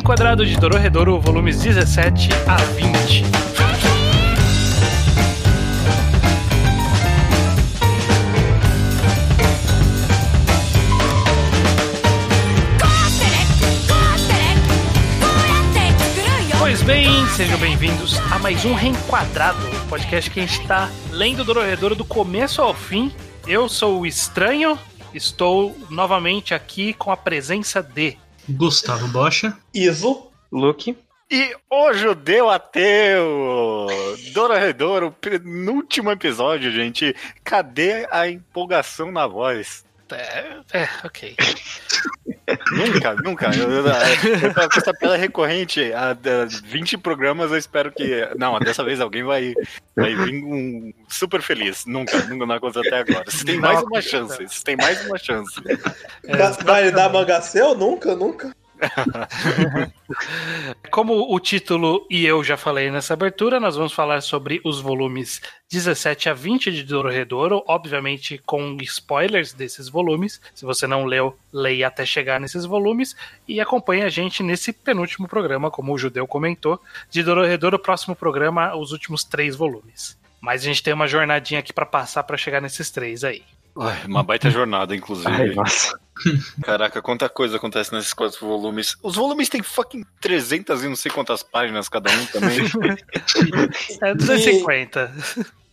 Reenquadrado de Dororedoro, volumes 17 a 20. Pois bem, sejam bem-vindos a mais um Reenquadrado, podcast que a gente está lendo Dororedoro do começo ao fim. Eu sou o Estranho, estou novamente aqui com a presença de Gustavo Bocha, Iso, Luke. E o Judeu Ateu! Dororedoro, penúltimo episódio, gente. Cadê a empolgação na voz? É, é ok. Nunca, nunca. Eu, eu, eu essa piada recorrente há 20 programas, eu espero que. Não, dessa vez alguém vai, vai vir um super feliz. Nunca, nunca não aconteceu até agora. Vocês têm mais uma chance. Vocês têm mais uma chance. É, vai dar manga seu? Nunca, nunca. Como o título e eu já falei nessa abertura, nós vamos falar sobre os volumes 17 a 20 de Dororedoro, obviamente com spoilers desses volumes. Se você não leu, leia até chegar nesses volumes e acompanhe a gente nesse penúltimo programa, como o Judeu comentou, de Dororedoro, próximo programa, os últimos três volumes. Mas a gente tem uma jornadinha aqui para passar para chegar nesses três aí. Ué, uma baita jornada, inclusive. Ai, nossa. Caraca, quanta coisa acontece nesses quatro volumes. Os volumes têm fucking 300 e não sei quantas páginas cada um também. é 250.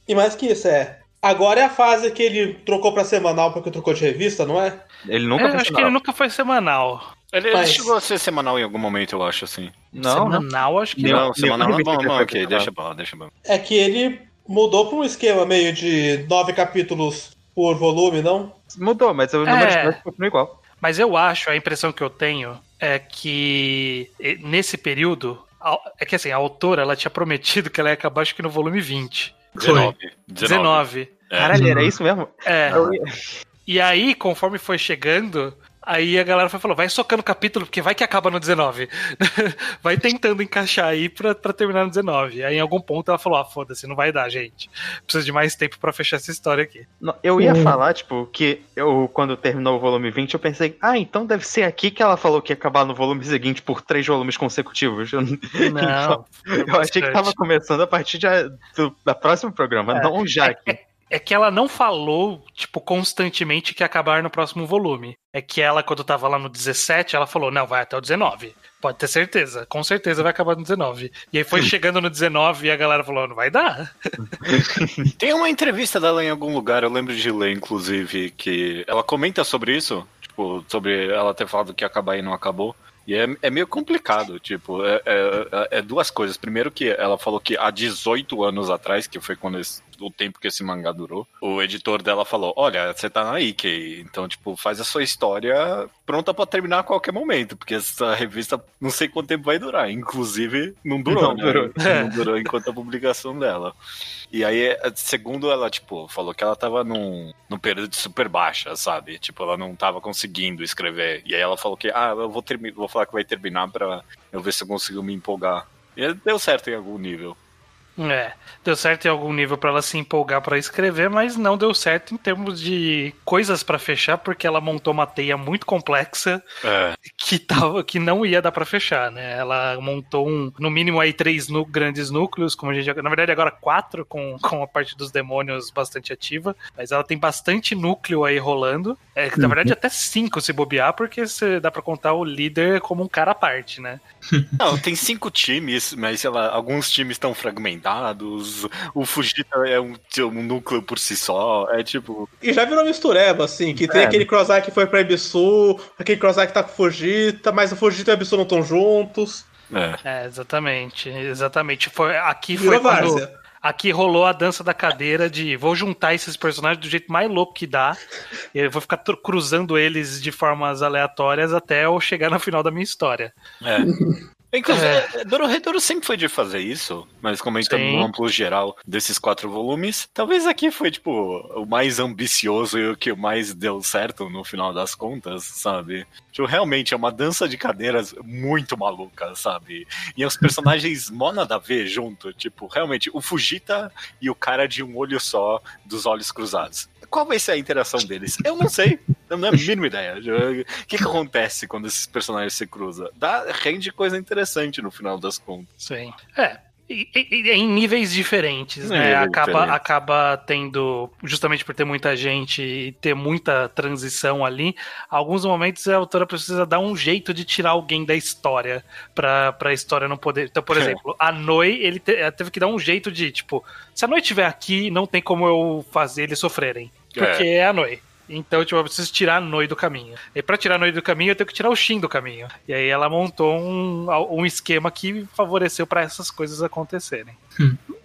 E, e mais que isso, é. Agora é a fase que ele trocou pra semanal porque trocou de revista, não é? Ele nunca É, foi acho que semanal. ele nunca foi semanal. Ele, Mas- ele chegou a ser semanal em algum momento, eu acho, assim. Não, não. semanal, acho que não. Não, semanal. nenhuma Bom, bom, ok, deixa pra lá, deixa pra lá. É que ele mudou pra um esquema meio de nove capítulos por volume, não? Mudou, mas o número É. de continua igual. Mas eu acho, a impressão que eu tenho é que nesse período, é que assim, a autora ela tinha prometido que ela ia acabar acho que no volume 20. 19. 19. É. Caralho, era isso mesmo? É. E aí, conforme foi chegando, aí a galera foi falou, vai socando capítulo, porque vai que acaba no 19. vai tentando encaixar aí pra, pra terminar no 19. Aí em algum ponto ela falou, ah, foda-se, não vai dar, gente. Precisa de mais tempo pra fechar essa história aqui. Não, Eu ia Hum. falar, tipo, que eu, quando terminou o volume 20, eu pensei, ah, então deve ser aqui que ela falou que ia acabar no volume seguinte por três volumes consecutivos. Não. eu achei que tava começando a partir de, do, da próximo programa, É. não já aqui. É que ela não falou, tipo, constantemente que ia acabar no próximo volume. É que ela, quando tava lá no 17, ela falou, não, vai até o 19. Pode ter certeza, com certeza vai acabar no 19. E aí foi chegando no 19 e a galera falou, não vai dar. Tem uma entrevista dela em algum lugar, eu lembro de ler, inclusive, que ela comenta sobre isso, tipo, sobre ela ter falado que ia acabar e não acabou. E é, é meio complicado, tipo, é, é- é duas coisas. Primeiro que ela falou que há 18 anos atrás, que foi quando esse- o tempo que esse mangá durou, o editor dela falou, olha, você tá na Ikei, então, tipo, faz a sua história pronta pra terminar a qualquer momento, porque essa revista não sei quanto tempo vai durar. Inclusive, não durou, Não né? durou. Não durou enquanto a publicação dela. E aí, segundo ela, tipo, falou que ela tava num, num período de super baixa, sabe? Tipo, ela não tava conseguindo escrever. E aí ela falou que, ah, eu vou, termi vou falar que vai terminar pra eu ver se eu consigo me empolgar. E deu certo em algum nível. É, deu certo em algum nível pra ela se empolgar pra escrever, mas não deu certo em termos de coisas pra fechar, porque ela montou uma teia muito complexa É. que, tava, que não ia dar pra fechar, né? Ela montou um, no mínimo aí três nu- grandes núcleos, como a gente, na verdade agora quatro com, com a parte dos demônios bastante ativa, mas ela tem bastante núcleo aí rolando. É, na verdade até cinco se bobear, porque você dá pra contar o líder como um cara à parte, né? Não, tem cinco times, mas sei lá, alguns times estão fragmentados. O Fujita é um, um núcleo por si só. É tipo. E já virou mistureba, assim, que tem É. aquele Crossair que foi pra Ibisu, aquele Crossair que tá com o Fujita, mas o Fujita e o Ibisu não estão juntos. É. É, exatamente, exatamente. Foi, aqui foi quando, várzea. Aqui rolou a dança da cadeira de vou juntar esses personagens do jeito mais louco que dá. E eu vou ficar cruzando eles de formas aleatórias até eu chegar no final da minha história. É. Inclusive, Dororedoro sempre foi de fazer isso, mas comentando Sim. no amplo geral desses quatro volumes, talvez aqui foi, tipo, o mais ambicioso e o que mais deu certo no final das contas, sabe? Tipo, realmente é uma dança de cadeiras muito maluca, sabe? E os personagens mó nada a ver junto, tipo, realmente, o Fujita e o cara de um olho só, dos olhos cruzados. Qual vai ser a interação deles? Eu não sei. Eu não tenho a mínima ideia. O que, que acontece quando esses personagens se cruzam? Dá, rende coisa interessante no final das contas. Sim. É, em níveis diferentes, né? níveis Acaba, diferentes. acaba tendo, justamente por ter muita gente e ter muita transição ali, alguns momentos a autora precisa dar um jeito de tirar alguém da história pra, pra história não poder. Então, por É. exemplo, a Noi, ele te- teve que dar um jeito de, tipo, se a Noi estiver aqui, não tem como eu fazer eles sofrerem. Porque é, a Noi. Então, tipo, eu preciso tirar a Noi do caminho. E pra tirar a Noi do caminho, eu tenho que tirar o Shin do caminho. E aí ela montou um, um esquema que favoreceu pra essas coisas acontecerem.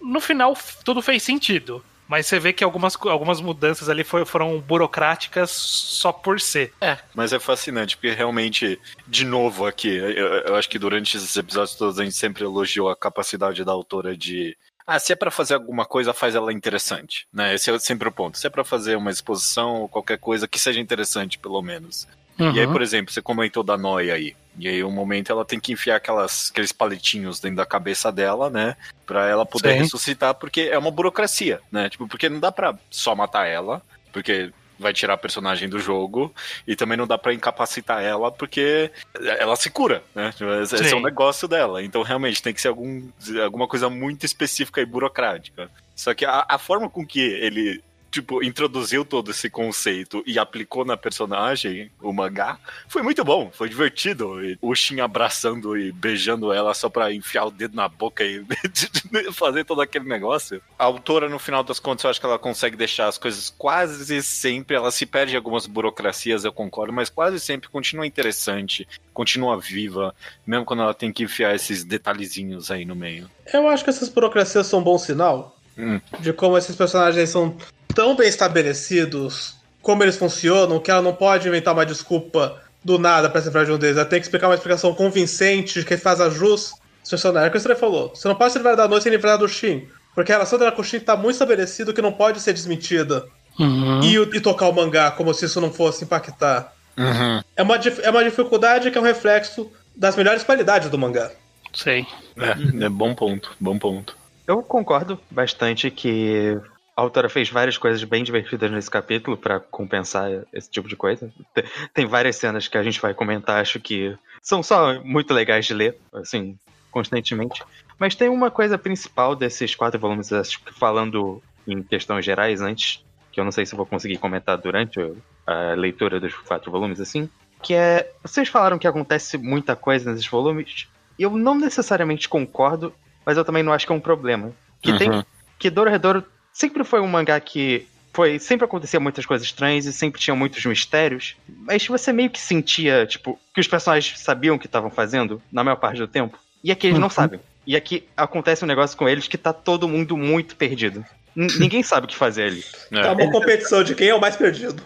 No final, tudo fez sentido. Mas você vê que algumas, algumas mudanças ali foi- foram burocráticas só por ser. É, mas é fascinante, porque realmente, de novo aqui, eu, eu acho que durante esses episódios todos a gente sempre elogiou a capacidade da autora de. Ah, se é pra fazer alguma coisa, faz ela interessante, né? Esse é sempre o ponto. Se é pra fazer uma exposição ou qualquer coisa que seja interessante, pelo menos. E aí, Uhum. por exemplo, você comentou da Noia aí. E aí, um momento ela tem que enfiar aquelas, aqueles palitinhos dentro da cabeça dela, né? Pra ela poder Sim. ressuscitar, porque é uma burocracia, né? Tipo, porque não dá pra só matar ela, porque vai tirar a personagem do jogo, e também não dá pra incapacitar ela, porque ela se cura, né? Tipo, Esse é Sim. o negócio dela. Então, realmente, tem que ser algum, alguma coisa muito específica e burocrática. Só que a, a forma com que ele tipo, introduziu todo esse conceito e aplicou na personagem, o mangá, foi muito bom, foi divertido. E o Shin abraçando e beijando ela só pra enfiar o dedo na boca e fazer todo aquele negócio. A autora, no final das contas, eu acho que ela consegue deixar as coisas quase sempre, ela se perde em algumas burocracias, eu concordo, mas quase sempre continua interessante, continua viva, mesmo quando ela tem que enfiar esses detalhezinhos aí no meio. Eu acho que essas burocracias são um bom sinal Hum. de como esses personagens são tão bem estabelecidos, como eles funcionam, que ela não pode inventar uma desculpa do nada pra se livrar de um deles. Ela tem que explicar uma explicação convincente de que faz a jus. É o que você falou. Você não pode se livrar da noite sem livrar do Shin. Porque a relação dela com o Shin tá muito estabelecido que não pode ser desmentida. Uhum. E, e tocar o mangá como se isso não fosse impactar. Uhum. É uma, é uma dificuldade que é um reflexo das melhores qualidades do mangá. Sei. É, é bom ponto, bom ponto. Eu concordo bastante que a autora fez várias coisas bem divertidas nesse capítulo pra compensar esse tipo de coisa. Te- Tem várias cenas que a gente vai comentar, acho que são só muito legais de ler, assim, constantemente. Mas tem uma coisa principal desses quatro volumes, acho que falando em questões gerais antes, que eu não sei se eu vou conseguir comentar durante a leitura dos quatro volumes, assim, que é. Vocês falaram que acontece muita coisa nesses volumes, e eu não necessariamente concordo, mas eu também não acho que é um problema. Que tem Uhum. que Dororedoro sempre foi um mangá que foi sempre acontecia muitas coisas estranhas e sempre tinha muitos mistérios, mas você meio que sentia, tipo, que os personagens sabiam o que estavam fazendo na maior parte do tempo. E aqui eles não Uhum. sabem. E aqui acontece um negócio com eles que tá todo mundo muito perdido. N- ninguém sabe o que fazer ali. É uma competição de quem é o mais perdido.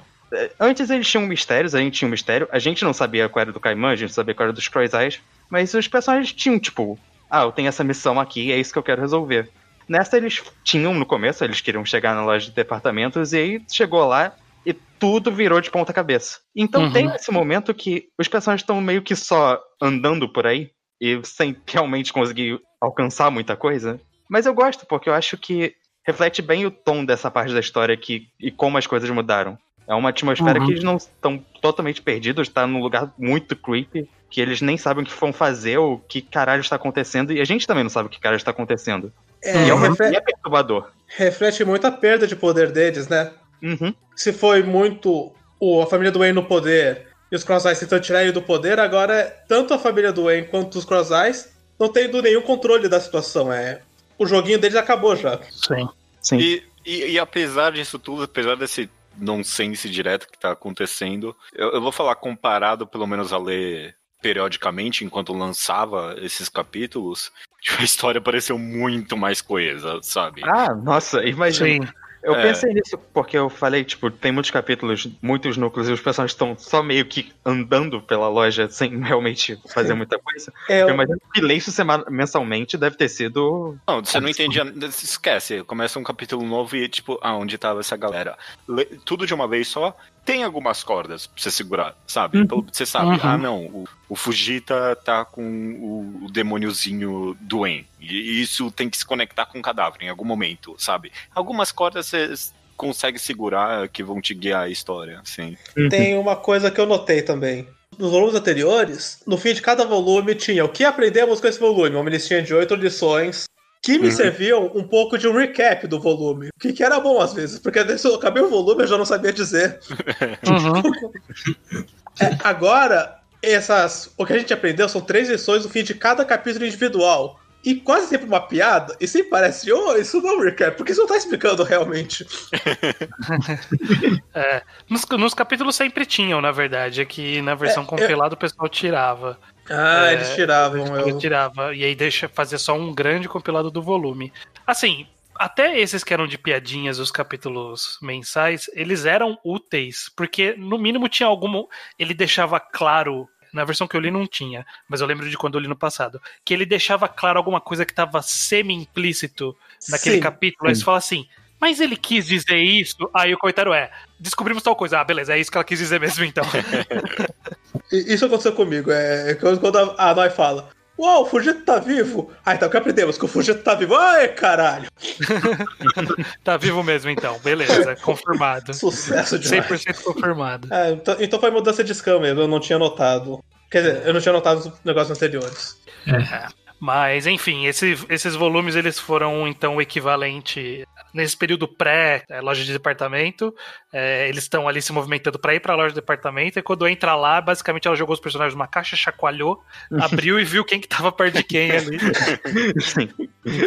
Antes eles tinham mistérios, a gente tinha um mistério. A gente não sabia qual era do Kaiman, a gente não sabia qual era dos Croisais. Mas os personagens tinham, tipo, ah, eu tenho essa missão aqui, é isso que eu quero resolver. Nessa eles tinham no começo, eles queriam chegar na loja de departamentos, e aí chegou lá e tudo virou de ponta cabeça. Então Uhum. tem esse momento que os personagens estão meio que só andando por aí e sem realmente conseguir alcançar muita coisa. Mas eu gosto, porque eu acho que reflete bem o tom dessa parte da história que, e como as coisas mudaram. É uma atmosfera Uhum. que eles não estão totalmente perdidos, tá num lugar muito creepy, que eles nem sabem o que vão fazer, ou o que caralho está acontecendo, e a gente também não sabe o que caralho está acontecendo. É, E é, e é perturbador. reflete muito a perda de poder deles, né? Uhum. Se foi muito o, a família do Wayne no poder e os Cross-Eyes tentando tirar ele do poder, agora é tanto a família do Wayne quanto os Cross-Eyes não tendo nenhum controle da situação. É, o joguinho deles acabou já. Sim. Sim. E, e, e apesar disso tudo, apesar desse nonsense direto que tá acontecendo, eu, eu vou falar comparado pelo menos a ler periodicamente enquanto lançava esses capítulos, a história pareceu muito mais coesa, sabe? Ah, nossa, imagina. Sim. Eu É. pensei nisso porque eu falei, tipo, tem muitos capítulos, muitos núcleos, e os personagens estão só meio que andando pela loja sem realmente fazer muita coisa. É, Eu imagino que ler isso semana- mensalmente deve ter sido. Não, você não entendia. Esquece, começa um capítulo novo e, tipo, ah, onde tava essa galera? Le- tudo de uma vez só. Tem algumas cordas pra você segurar, sabe? Então, você sabe, Uhum. ah, não, o, o Fujita tá com o, o demôniozinho doente. E isso tem que se conectar com o cadáver em algum momento, sabe? Algumas cordas você consegue segurar que vão te guiar a história, assim. Tem uma coisa que eu notei também. Nos volumes anteriores, no fim de cada volume tinha o que aprendemos com esse volume, uma listinha de oito lições que me Uhum. serviam um pouco de um recap do volume. O que, que era bom às vezes, porque se eu acabei o volume eu já não sabia dizer. Uhum. É, agora, essas, o que a gente aprendeu são três lições no fim de cada capítulo individual. E quase sempre uma piada, e sempre parece, oh, isso não é um recap, porque isso não tá explicando realmente. É, nos, nos capítulos sempre tinham, na verdade. É que na versão É, eu- compilada o pessoal tirava. Ah, É, eles tiravam. Ele Eu... tirava. E aí deixa fazer só um grande compilado do volume. Assim, até esses que eram de piadinhas, os capítulos mensais, eles eram úteis, porque no mínimo tinha algum. Ele deixava claro. Na versão que eu li não tinha, mas eu lembro de quando eu li no passado. Que ele deixava claro alguma coisa que estava semi-implícito naquele Sim. capítulo. Aí você fala assim, mas ele quis dizer isso? Aí o comentário é: descobrimos tal coisa. Ah, beleza, é isso que ela quis dizer mesmo então. Isso aconteceu comigo. É quando quando a a Noi fala. Uau, o Fujito tá vivo! Ah, então o que aprendemos? Que o Fujito tá vivo. Ai, caralho! tá vivo mesmo então, beleza, confirmado. Sucesso demais. 100% confirmado. Ah, então, então foi mudança de scan mesmo, eu não tinha notado. Quer dizer, eu não tinha notado os negócios anteriores. Mas, enfim, esse- esses volumes eles foram então o equivalente nesse período pré é, loja de departamento. é, eles estão ali se movimentando para ir para a loja de departamento. E quando entra lá, basicamente ela jogou os personagens numa caixa, chacoalhou, abriu e viu quem que tava perto de quem ali. Sim.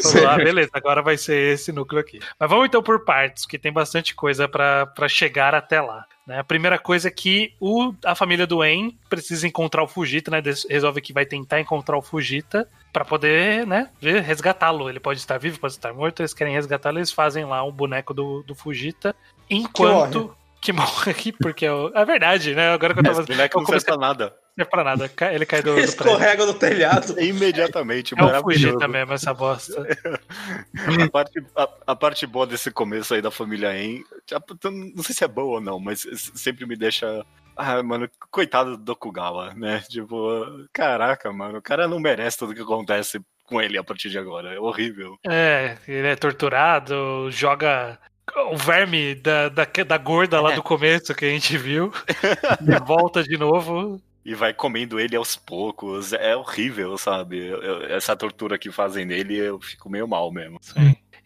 Falou, ah, beleza, agora vai ser esse núcleo aqui. Mas vamos então por partes, que tem bastante coisa para chegar até lá. Né? A primeira coisa é que o, a família do En precisa encontrar o Fujita, né? Resolve que vai tentar encontrar o Fujita para poder, né, ver- resgatá-lo. Ele pode estar vivo, pode estar morto, eles querem resgatá-lo, eles fazem lá um boneco do, do Fujita. Enquanto. Que morre, porque é o- é verdade, né? Agora que eu tava. Esse boneco eu não serve pra nada. não é pra nada. Ele cai do, do. Escorrega no telhado. Imediatamente, É o maravilhoso. Fujita mesmo, essa bosta. A parte, a, a parte boa desse começo aí da família tipo, não sei se é boa ou não, mas sempre me deixa. Ah, mano, coitado do Dokugawa, né? Tipo, caraca, mano, o cara não merece tudo que acontece com ele a partir de agora. É horrível. É, ele é torturado, joga o verme da, da, da gorda lá É. do começo que a gente viu. e volta de novo. E vai comendo ele aos poucos. É horrível, sabe? Eu- eu- essa tortura que fazem nele, eu fico meio mal mesmo.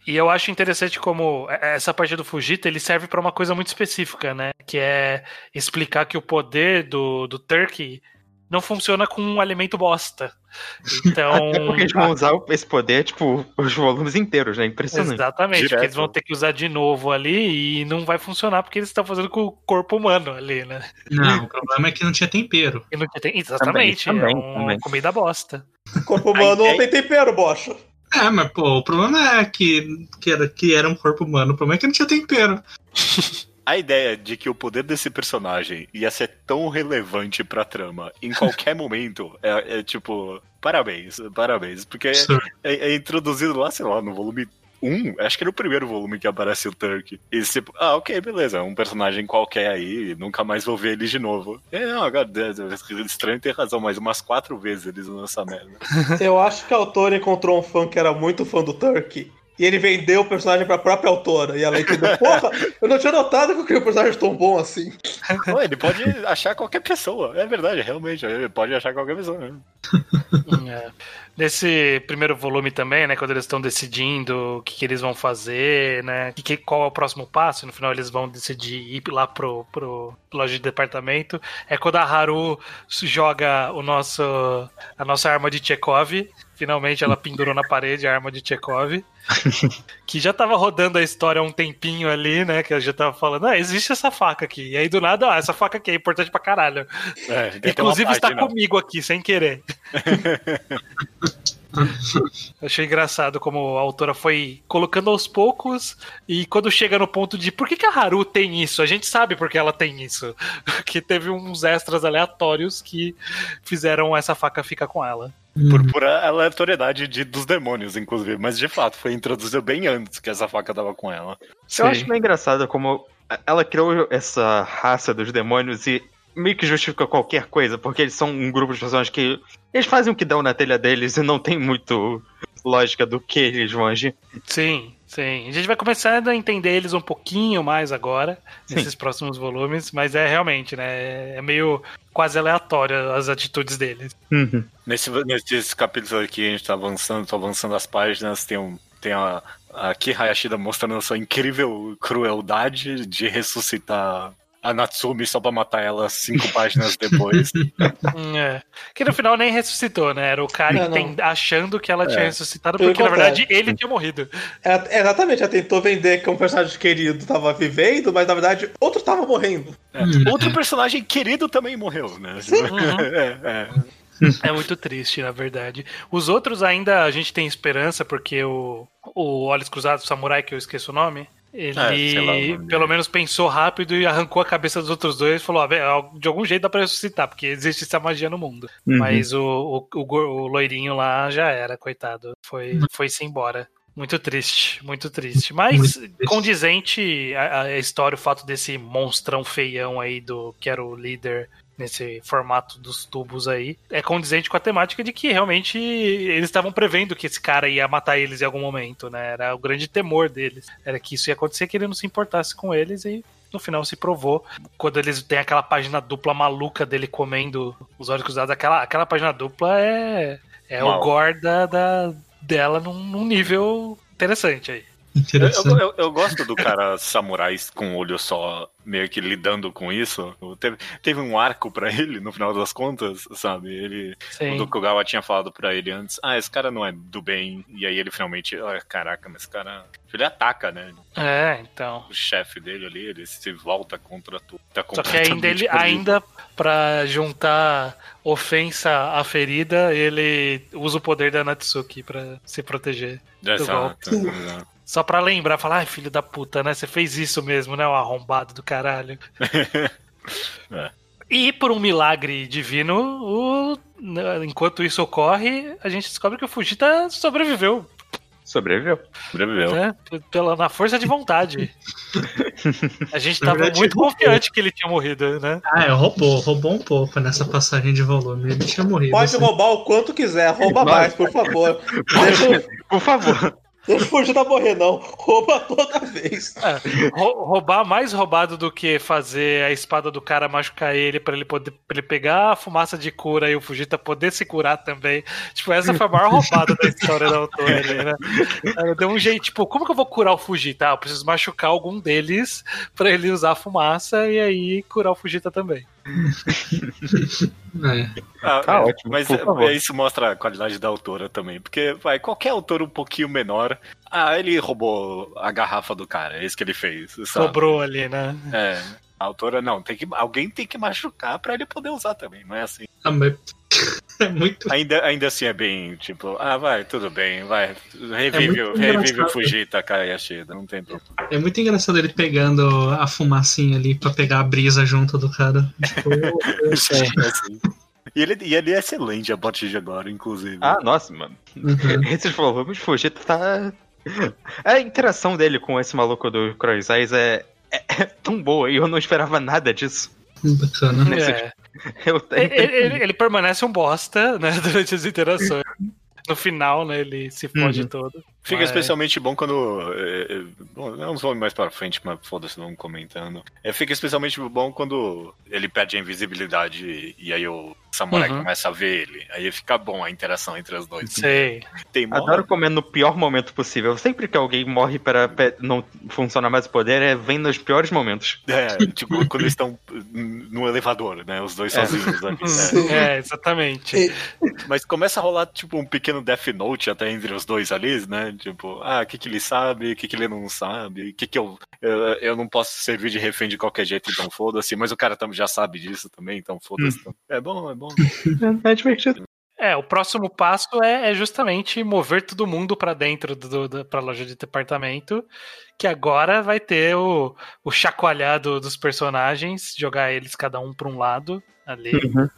E eu acho interessante como essa parte do Fujita ele serve pra uma coisa muito específica, né? Que é explicar que o poder do, do Turkey não funciona com um alimento bosta. Então. Até porque eles vão usar esse poder, tipo, os volumes inteiros, né? Impressionante. Exatamente, Direto. porque eles vão ter que usar de novo ali e não vai funcionar porque eles estão fazendo com o corpo humano ali, né? Não, o problema é que não tinha tempero. Não tem- exatamente, Também, é uma também. comida bosta. Corpo humano Aí- não tem tempero, bocha. É, mas pô, o problema é que, que, era, que era um corpo humano. O problema é que não tinha tempero. A ideia de que o poder desse personagem ia ser tão relevante pra trama em qualquer momento é, é, tipo, parabéns, parabéns. Porque é, é introduzido lá, sei lá, no volume 1, acho que é no primeiro volume que aparece o Turk. E tipo, ah, ok, beleza, é um personagem qualquer aí, nunca mais vou ver ele de novo. É, não, agora, é estranho ter razão, mas umas quatro vezes eles usam essa merda. Eu acho que a autora encontrou um fã que era muito fã do Turkey. E ele vendeu o personagem pra própria autora. E ela entendeu, porra, eu não tinha notado que eu criei um personagem tão bom assim. Pô, ele pode achar qualquer pessoa, é verdade, realmente, ele pode achar qualquer pessoa. Né? É. Nesse primeiro volume também, né, quando eles estão decidindo o que, que eles vão fazer, né, que, que- qual é o próximo passo, no final eles vão decidir ir lá pro, pro loja de departamento, é quando a Haru joga o nosso, a nossa arma de Chekhov, finalmente ela pendurou na parede a arma de Chekhov, que já tava rodando a história há um tempinho ali, né, que eu já tava falando, ah, existe essa faca aqui, e aí do nada, ah, essa faca aqui é importante pra caralho. É, Inclusive está página. comigo aqui, sem querer. Achei engraçado como a autora foi colocando aos poucos e quando chega no ponto de por que, que a Haru tem isso? A gente sabe porque ela tem isso. Que teve uns extras aleatórios que fizeram essa faca ficar com ela. Por pura aleatoriedade de, dos demônios, inclusive. Mas de fato, foi introduzido bem antes que essa faca tava com ela. Eu acho meio engraçado como ela criou essa raça dos demônios e meio que justifica qualquer coisa, porque eles são um grupo de pessoas que. Eles fazem o que dão na telha deles e não tem muito lógica do que eles vão agir. Sim, sim. A gente vai começando a entender eles um pouquinho mais agora, Sim. nesses próximos volumes, mas é realmente, né? É meio quase aleatório as atitudes deles. Uhum. Nesse, nesses capítulos aqui, a gente tá avançando, tô avançando as páginas, tem, um, tem a, a Ki Hayashida mostrando a sua incrível crueldade de ressuscitar a Natsumi só pra matar ela cinco páginas depois. Hum, é. Que no final nem ressuscitou, né? Era o cara É, enten- achando que ela tinha É. ressuscitado, Pelo porque na verdade ele tinha morrido. Ela- exatamente, ela tentou vender que um personagem querido tava vivendo, mas na verdade outro tava morrendo. É. Outro personagem querido também morreu, né? Uhum. É, é. É muito triste, na verdade. Os outros ainda a gente tem esperança, porque o, o Olhos Cruzados, o samurai, que eu esqueço o nome, ele É, lá pelo menos pensou rápido e arrancou a cabeça dos outros dois e falou: "Ah, de algum jeito dá pra ressuscitar, porque existe essa magia no mundo. Uhum. Mas o, o, o, loirinho lá já era, coitado. Foi, foi-se embora. Muito triste, muito triste. Mas Muito triste. condizente a, a história, o fato desse monstrão feião aí do que era o líder nesse formato dos tubos aí, é condizente com a temática de que realmente eles estavam prevendo que esse cara ia matar eles em algum momento, né? Era o grande temor deles. Era que isso ia acontecer, que ele não se importasse com eles e no final se provou. Quando eles têm aquela página dupla maluca dele comendo os olhos cruzados, aquela, aquela página dupla é, é o gore da, da- dela num, num nível interessante aí. Eu, Interessante. eu- eu gosto do cara samurais com o olho só, meio que lidando com isso. Teve, teve um arco pra ele, no final das contas, sabe? Ele, o. Dokugawa tinha falado pra ele antes, ah, esse cara não é do bem. E aí ele finalmente, ah, caraca, mas esse cara... Ele ataca, né? É, então. O chefe dele ali, ele se volta contra tudo. Tá Só que ainda ele, perdido. ainda pra juntar ofensa à ferida, ele usa o poder da Natsuki pra se proteger. Exato, exato. Só pra lembrar, falar, ai filho da puta, né? Você fez isso mesmo, né? O arrombado do caralho. É. E por um milagre divino, o- enquanto isso ocorre, a gente descobre que o Fujita sobreviveu, Sobreviveu. Sobreviveu. né? Pela, na força de vontade. A gente tava verdade, muito roubou. confiante que ele tinha morrido, né? Ah, é, roubou, roubou um pouco nessa passagem de volume. Ele tinha morrido. Pode assim. roubar o quanto quiser, rouba mais, por favor. Deixa, Por favor. Deixa o Fujita morrer, não. Rouba toda vez. É, rou- roubar mais roubado do que fazer a espada do cara machucar ele pra ele poder pra ele pegar a fumaça de cura e o Fujita poder se curar também. Tipo, essa foi a maior roubada da história da autora ali, né? Deu um jeito, tipo, como que eu vou curar o Fujita? Ah, eu preciso machucar algum deles pra ele usar a fumaça e aí curar o Fujita também. É. Ah, Tá é, ótimo, Mas é- isso mostra a qualidade da autora também. Porque, vai, qualquer autor um pouquinho menor. Ah, ele roubou a garrafa do cara. É isso que ele fez. Sabe? Sobrou ali, né? É. A autora não, tem que, alguém tem que machucar pra ele poder usar também, não é assim. Ah, mas é muito. Ainda, ainda assim é bem, tipo, ah, vai, tudo bem, vai. Revive, É revive o. Fujita Kayashida, não tem problema. É muito engraçado ele pegando a fumacinha ali pra pegar a brisa junto do cara. Tipo, eu sei. É assim. E ele, e ele é excelente a partir de agora, inclusive. Ah, nossa, mano. Uhum. Esses volumes, Fujita tá. A interação dele com esse maluco do Cross Eyes é, é, é tão boa e eu não esperava nada disso. Bacana. É. Ele, ele- ele permanece um bosta, né, durante as interações. No final, né, ele se fode Uhum. todo. Fica Mas- especialmente bom quando. É, é, bom, não vamos mais pra frente, mas foda-se, vamos comentando. É, fica especialmente bom quando ele perde a invisibilidade e, e aí o samurai Uhum. começa a ver ele. Aí fica bom a interação entre os dois. Sei. Tem mó- Adoro comer no pior momento possível. Sempre que alguém morre para não funcionar mais o poder, é vem nos piores momentos. É, tipo, quando eles estão no elevador, né? Os dois É. sozinhos ali. né? Sim. É, exatamente. Mas começa a rolar, tipo, um pequeno Death Note até entre os dois ali, né? Tipo, ah, o que, que ele sabe, o que, que ele não sabe, o que, que eu, eu. Eu não posso servir de refém de qualquer jeito, então foda-se. Mas o cara tam- já sabe disso também, então foda-se. É bom, é bom. É divertido. É, o próximo passo é, é justamente mover todo mundo pra dentro do, do, pra loja de departamento, que agora vai ter o, o chacoalhado dos personagens, jogar eles cada um pra um lado ali. Uhum.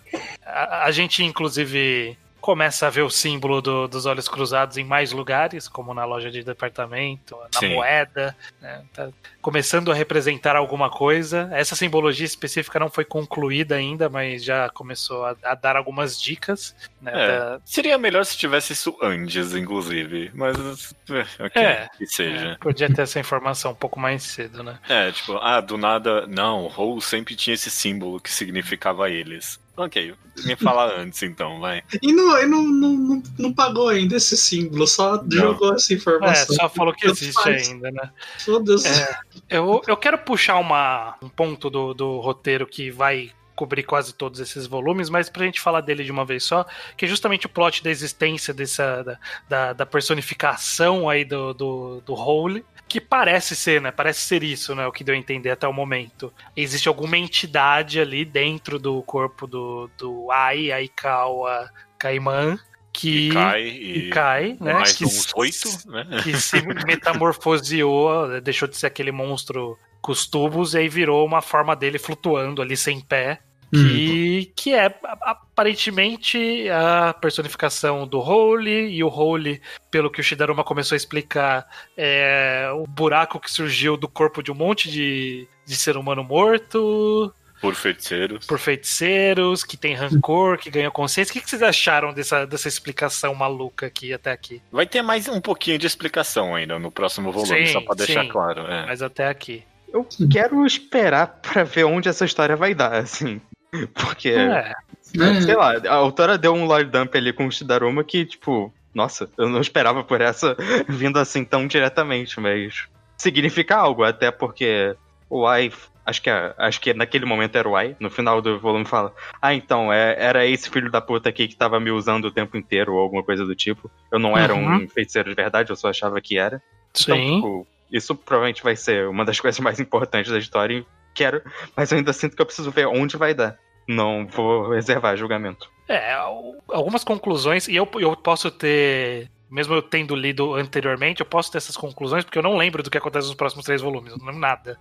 A, a gente, inclusive, começa a ver o símbolo do- dos olhos cruzados em mais lugares, como na loja de departamento, na Sim. moeda, né? Tá começando a representar alguma coisa. Essa simbologia específica não foi concluída ainda, mas já começou a, a dar algumas dicas. Né, É. da- Seria melhor se tivesse isso antes, inclusive. Mas. É, ok, É. que seja. é, podia ter essa informação um pouco mais cedo, né? É. tipo, ah, do nada. Não, Hole sempre tinha esse símbolo que significava eles. Ok, me fala antes então, vai. E não, e não, não, não, não pagou ainda esse símbolo, só jogou essa É, informação. só falou que existe faz. ainda, né? Foda-se. É, eu, eu quero puxar uma, um ponto do, do roteiro que vai cobrir quase todos esses volumes, mas pra gente falar dele de uma vez só, que é justamente o plot da existência dessa da, da, da personificação aí do, do, do Holy, que parece ser, né? Parece ser isso, né? O que deu a entender até o momento. Existe alguma entidade ali dentro do corpo do, do Ai, Aikawa, Kaiman, que cai e. cai, né? mais que uns oito, né? que se metamorfoseou, deixou de ser aquele monstro com os tubos e aí virou uma forma dele flutuando ali sem pé. Hum. Que, que é aparentemente a personificação do Holy, e o Holy, pelo que o Shidaruma começou a explicar, é o buraco que surgiu do corpo de um monte de, de ser humano morto, Por feiticeiros. por feiticeiros, que tem rancor, que ganhou consciência. O que, que vocês acharam dessa, dessa explicação maluca aqui até aqui? Vai ter mais um pouquinho de explicação ainda no próximo volume, Sim, só pra deixar sim. claro. É. Mas até aqui. Eu quero esperar pra ver onde essa história vai dar, assim. Porque, É, É. sei lá, a autora deu um lore dump ali com o Shidaruma que, tipo, nossa, eu não esperava por essa vindo assim tão diretamente, mas significa algo, até porque o Ai, acho que, é- acho que naquele momento era o Ai, no final do volume fala, ah, então, é- era esse filho da puta aqui que tava me usando o tempo inteiro, ou alguma coisa do tipo. Eu não era Uhum. um feiticeiro de verdade, eu só achava que era. Então, sim. tipo, isso provavelmente vai ser uma das coisas mais importantes da história quero, mas eu ainda sinto que eu preciso ver onde vai dar. Não vou reservar julgamento. É, al- algumas conclusões, e eu, eu posso ter, mesmo eu tendo lido anteriormente, eu posso ter essas conclusões, porque eu não lembro do que acontece nos próximos três volumes, eu não lembro nada.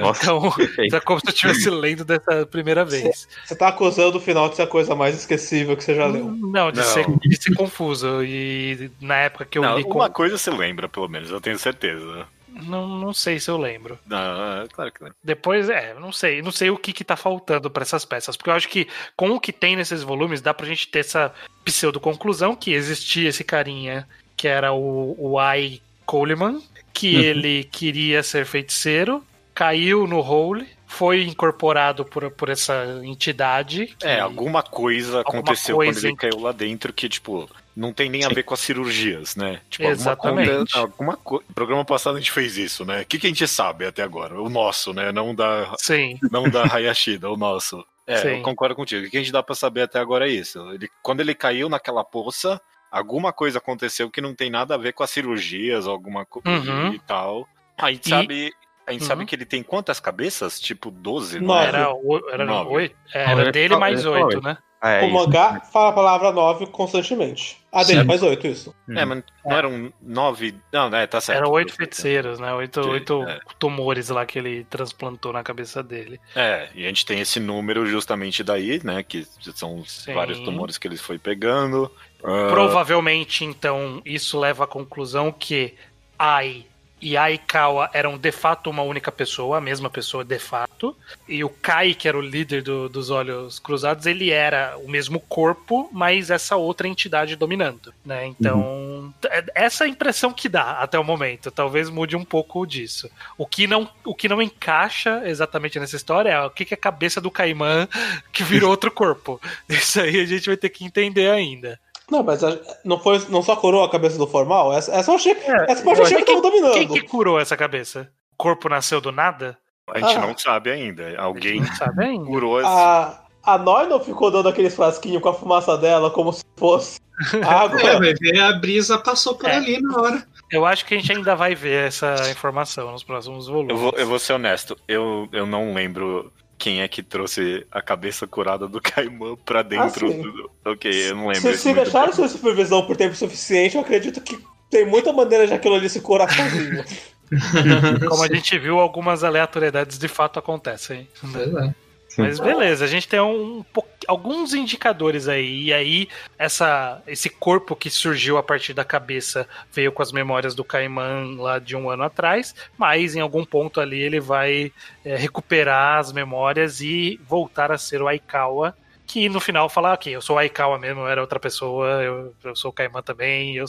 Nossa, Então, perfeito. é como se eu estivesse lendo dessa primeira vez. Você tá acusando o final de ser a coisa mais esquecível que você já leu. Não, de, Não. Ser, de ser confuso. E na época que eu Não, li. com- uma coisa você lembra, pelo menos, eu tenho certeza. Não, não sei se eu lembro. Não, é claro que lembro. Depois, é, não sei. Não sei o que, que tá faltando pra essas peças. Porque eu acho que com o que tem nesses volumes, dá pra gente ter essa pseudo-conclusão que existia esse carinha que era o, o Ai Coleman, que Uhum. ele queria ser feiticeiro, caiu no Hole, foi incorporado por, por essa entidade. que- É, alguma coisa Alguma aconteceu coisa quando ele em- caiu lá dentro que, tipo, não tem nem a ver com as cirurgias, né? Tipo, Exatamente. alguma coisa. Alguma co... Programa passado a gente fez isso, né? O que, que a gente sabe até agora? O nosso, né? Não da, Sim, não da Hayashida, o nosso. É, Sim. eu concordo contigo. O que a gente dá pra saber até agora é isso. Ele, quando ele caiu naquela poça, alguma coisa aconteceu que não tem nada a ver com as cirurgias ou alguma coisa Uhum. e tal. A gente E- sabe. A gente Uhum. sabe que ele tem quantas cabeças? Tipo 12, não é? era, o- era Nove. oito. é, Não, Era ele dele mais ele fala oito, oito. né? Ah, é o isso. mangá fala a palavra 9 constantemente. A dele faz 8, isso. É, mas não eram nove. Não, né? Tá certo. Eram oito feiticeiros, né? Oito, Sim, oito é. tumores lá que ele transplantou na cabeça dele. É, e a gente tem esse número justamente daí, né? Que são os Sim. vários tumores que ele foi pegando. Ah, Provavelmente, então, isso leva à conclusão que Ai e Aikawa eram de fato uma única pessoa, a mesma pessoa de fato. E o Kai, que era o líder do- dos Olhos Cruzados, ele era o mesmo corpo, mas essa outra entidade dominando, né? Então, é essa é a impressão que dá até o momento. Talvez mude um pouco disso. O que não, o que não encaixa exatamente nessa história é o que que é a cabeça do Caimã que virou outro corpo. Isso aí a gente vai ter que entender ainda. Não, mas a- não, foi, não só curou a cabeça do formal? Essa, essa eu achei, essa parte eu achei que Quem- tava dominando. Quem que curou essa cabeça? O corpo nasceu do nada? A gente Ah. não sabe ainda. Alguém sabe ainda. curou esse. A, a Noi não ficou dando aqueles frasquinhos com a fumaça dela como se fosse água. É, vai ver, a brisa passou por É. ali na hora. Eu acho que a gente ainda vai ver essa informação nos próximos volumes. Eu vou, eu vou ser honesto, eu, eu não lembro quem é que trouxe a cabeça curada do Caimã pra dentro Ah, do. Ok, eu não lembro. Se, muito deixaram sua supervisão por tempo suficiente, eu acredito que tem muita maneira de aquilo ali se curar sozinho. Como a gente viu, algumas aleatoriedades de fato acontecem. Pois é. Mas beleza, a gente tem um, um alguns indicadores aí. E aí, essa, esse corpo que surgiu a partir da cabeça veio com as memórias do Caiman lá de um ano atrás. Mas em algum ponto ali ele vai é, recuperar as memórias e voltar a ser o Aikawa que no final fala, ok, eu sou o Aikawa mesmo, eu era outra pessoa, eu, eu sou o Kaiman também, eu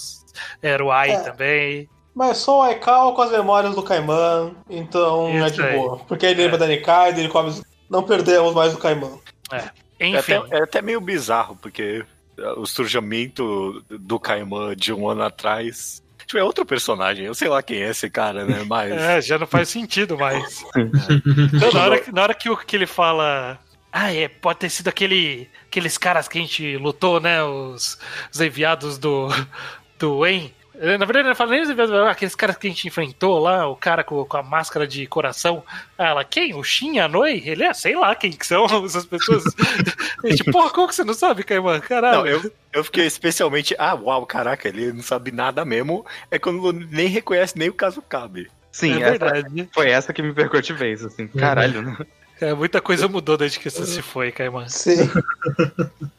era o Ai é, também. Mas sou o Aikawa com as memórias do Kaiman, então Isso é de aí. boa. Porque ele é. lembra da Nikai, ele come. Não perdemos mais o Kaiman. É. Enfim. É até, é até meio bizarro, porque o surgimento do Kaiman de um ano atrás Tipo, é outro personagem. Eu sei lá quem é esse cara, né? Mas. É, já não faz sentido mais. É. Então, na hora, na hora que, que ele fala. Ah, é, pode ter sido aquele, aqueles caras que a gente lutou, né? Os, os enviados do, do Wayne. Na verdade, não fala nem os enviados, aqueles caras que a gente enfrentou lá, o cara com, com a máscara de coração. ela, quem? O Shin Anoi? Ele é, sei lá quem que são essas pessoas. a gente, porra, como que você não sabe, Kaiman? Caralho. Não, eu, eu fiquei especialmente, ah, uau, caraca, ele não sabe nada mesmo. É quando nem reconhece nem o caso cabe. Sim, é verdade. foi essa que me percou de vez, assim, caralho, né? É, muita coisa mudou desde que você se foi, Caimã. Sim.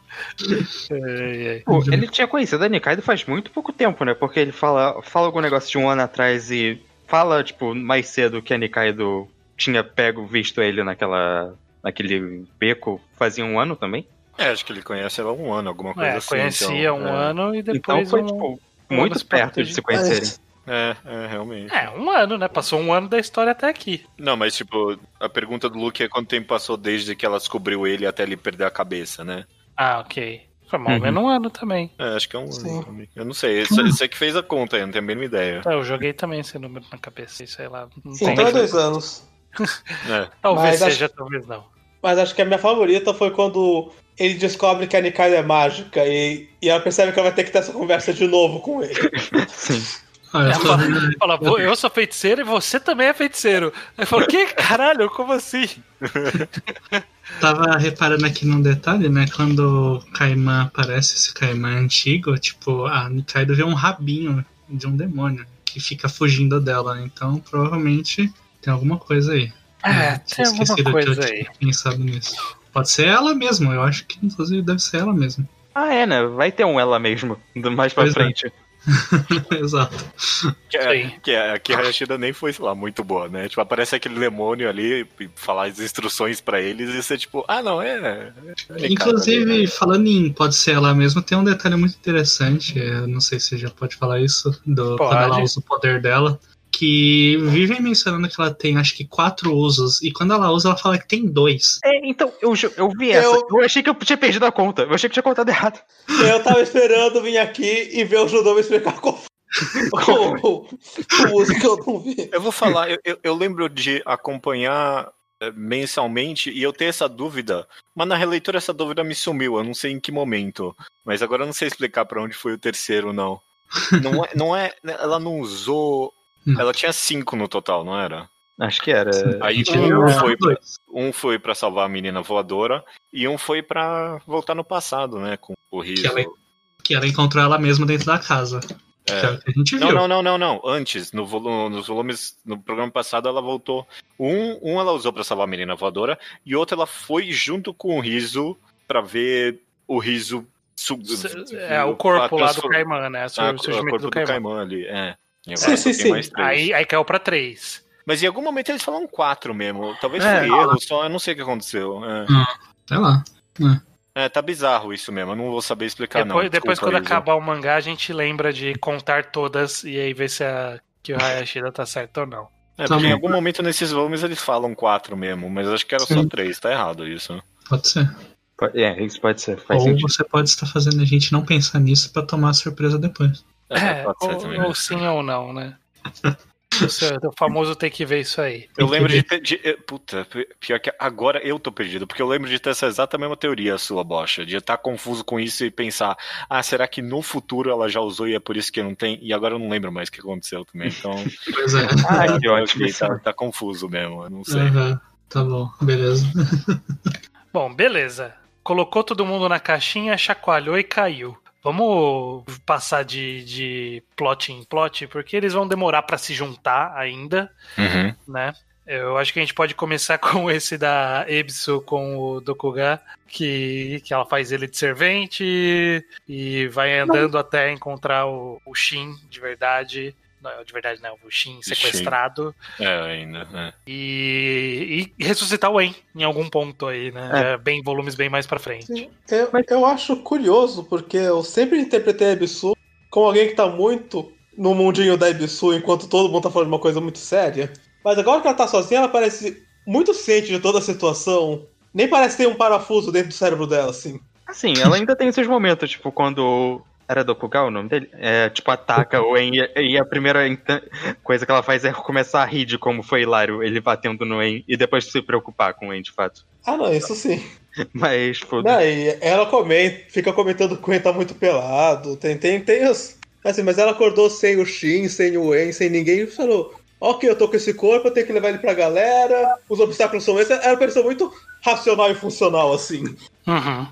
é, é. Pô, ele tinha conhecido a Nikaido faz muito pouco tempo, né? Porque ele fala, fala algum negócio de um ano atrás e fala, tipo, mais cedo que a Nikaido tinha pego, visto ele naquela. naquele beco fazia um ano também. É, acho que ele conhece ela há um ano, alguma coisa é, assim. Conhecia então, um é. ano e depois. Então foi, um, tipo, muito perto de se conhecerem. É, é, realmente. É, um ano, né? Passou um ano da história até aqui. Não, mas tipo, a pergunta do Luke é quanto tempo passou desde que ela descobriu ele até ele perder a cabeça, né? Ah, ok. Foi mais ou uhum. menos um ano também. É, acho que é um Sim. ano também. Eu não sei, você que fez a conta, eu não tenho a mínima ideia. É, eu joguei também esse número na cabeça, sei lá. Não Sim, então é dois anos. é. Talvez mas seja, acho... talvez não. Mas acho que a minha favorita foi quando ele descobre que a Nikai é mágica e, e ela percebe que ela vai ter que ter essa conversa de novo com ele. Sim. Ah, eu, fala, fala, eu sou feiticeiro e você também é feiticeiro. Aí fala, que caralho, como assim? Tava reparando aqui num detalhe, né? Quando o Caimã aparece, esse Caimã antigo, tipo, a Nikaido vê um rabinho de um demônio que fica fugindo dela. Então, provavelmente tem alguma coisa aí. É, é tem alguma coisa aí. Pensado nisso. Pode ser ela mesmo, eu acho que inclusive deve ser ela mesmo. Ah, é, né? Vai ter um ela mesmo, mais pra pois é. frente. É. Exato. Que, é, que, é, que a Rashida nem foi, sei lá, muito boa, né? Tipo, aparece aquele demônio ali e falar as instruções para eles e você, tipo, ah, não, é. é Inclusive, falando em pode ser ela mesmo, tem um detalhe muito interessante. não sei se você já pode falar isso, do, quando ela usa o poder dela que vivem mencionando que ela tem acho que quatro usos, e quando ela usa, ela fala que tem dois. É, então, eu, eu vi essa. Eu... eu achei que eu tinha perdido a conta. Eu achei que tinha contado errado. Eu tava esperando vir aqui e ver o Judô me explicar qual o, uso que eu não vi. Eu vou falar, eu, eu, eu lembro de acompanhar é, mensalmente e eu tenho essa dúvida, mas na releitura essa dúvida me sumiu, eu não sei em que momento. Mas agora eu não sei explicar para onde foi o terceiro, não. Não é, não é. Ela não usou não. Ela tinha cinco no total, não era? Acho que era. Aí um, foi pra, um foi para salvar a menina voadora e um foi para voltar no passado, né? Com o riso. Que ela, que ela encontrou ela mesma dentro da casa. É. é que a gente viu. Não, não, não, não, não. Antes, no volume, nos volumes, no programa passado, ela voltou. Um, um ela usou para salvar a menina voadora e outro ela foi junto com o riso para ver o riso. É, o corpo lá do Caimã, né? O, ah, o corpo do Caimã ali, é sim, sim, sim. Aí, aí caiu pra 3. Mas em algum momento eles falaram 4 mesmo. Talvez é, foi erro, só eu não sei o que aconteceu. É. Ah, sei lá. É. é. tá bizarro isso mesmo, eu não vou saber explicar depois, não. Depois quando acabar o mangá, a gente lembra de contar todas e aí ver se a que o Hayashida tá certo ou não. É, tá porque em algum momento nesses volumes eles falam 4 mesmo, mas acho que era Sim. só 3, tá errado isso. Pode ser. É, isso pode ser. Faz ou sentido. você pode estar fazendo a gente não pensar nisso para tomar surpresa depois. É, ou, também, ou sim ou não, né? O famoso tem que ver isso aí. Eu lembro de ter. De, puta, pior que agora eu tô perdido, porque eu lembro de ter essa exata mesma teoria sua, Bocha. De estar confuso com isso e pensar, ah, será que no futuro ela já usou e é por isso que não tem? E agora eu não lembro mais o que aconteceu também. Então. Pois é. Ah, eu acho que tá, tá, confuso mesmo, eu não sei. Uhum. Tá bom, beleza. bom, beleza. Colocou todo mundo na caixinha, chacoalhou e caiu. Vamos passar de, de plot em plot, porque eles vão demorar para se juntar ainda, uhum. né? Eu acho que a gente pode começar com esse da Ebisu com o Dokuga, que, que ela faz ele de servente e vai andando não. até encontrar o, o Shin de verdade. Não, de verdade não, o Shin sequestrado. Shin. É, ainda, né? E, e, ressuscitar o En em algum ponto aí, né? É. é. bem volumes bem mais pra frente. Sim. Eu, eu acho curioso, porque eu sempre interpretei a Ebisu como alguém que tá muito no mundinho da Ebisu enquanto todo mundo tá falando uma coisa muito séria. Mas agora que ela tá sozinha, ela parece muito ciente de toda a situação. Nem parece ter um parafuso dentro do cérebro dela, assim. Assim, ela ainda tem esses momentos, tipo, quando. Era Dokugal o nome dele? É, tipo, ataca o En e a primeira coisa que ela faz é começar a rir de como foi hilário ele batendo no En e depois se preocupar com o En, de fato. Ah, não, isso sim. Mas, foda Não, e ela comenta, fica comentando que o En tá muito pelado. Tem, tem, tem os. Assim, mas ela acordou sem o Shin, sem o En, sem ninguém e falou: ok, eu tô com esse corpo, eu tenho que levar ele pra galera, os obstáculos são esses. Era uma pessoa muito racional e funcional, assim. Uhum.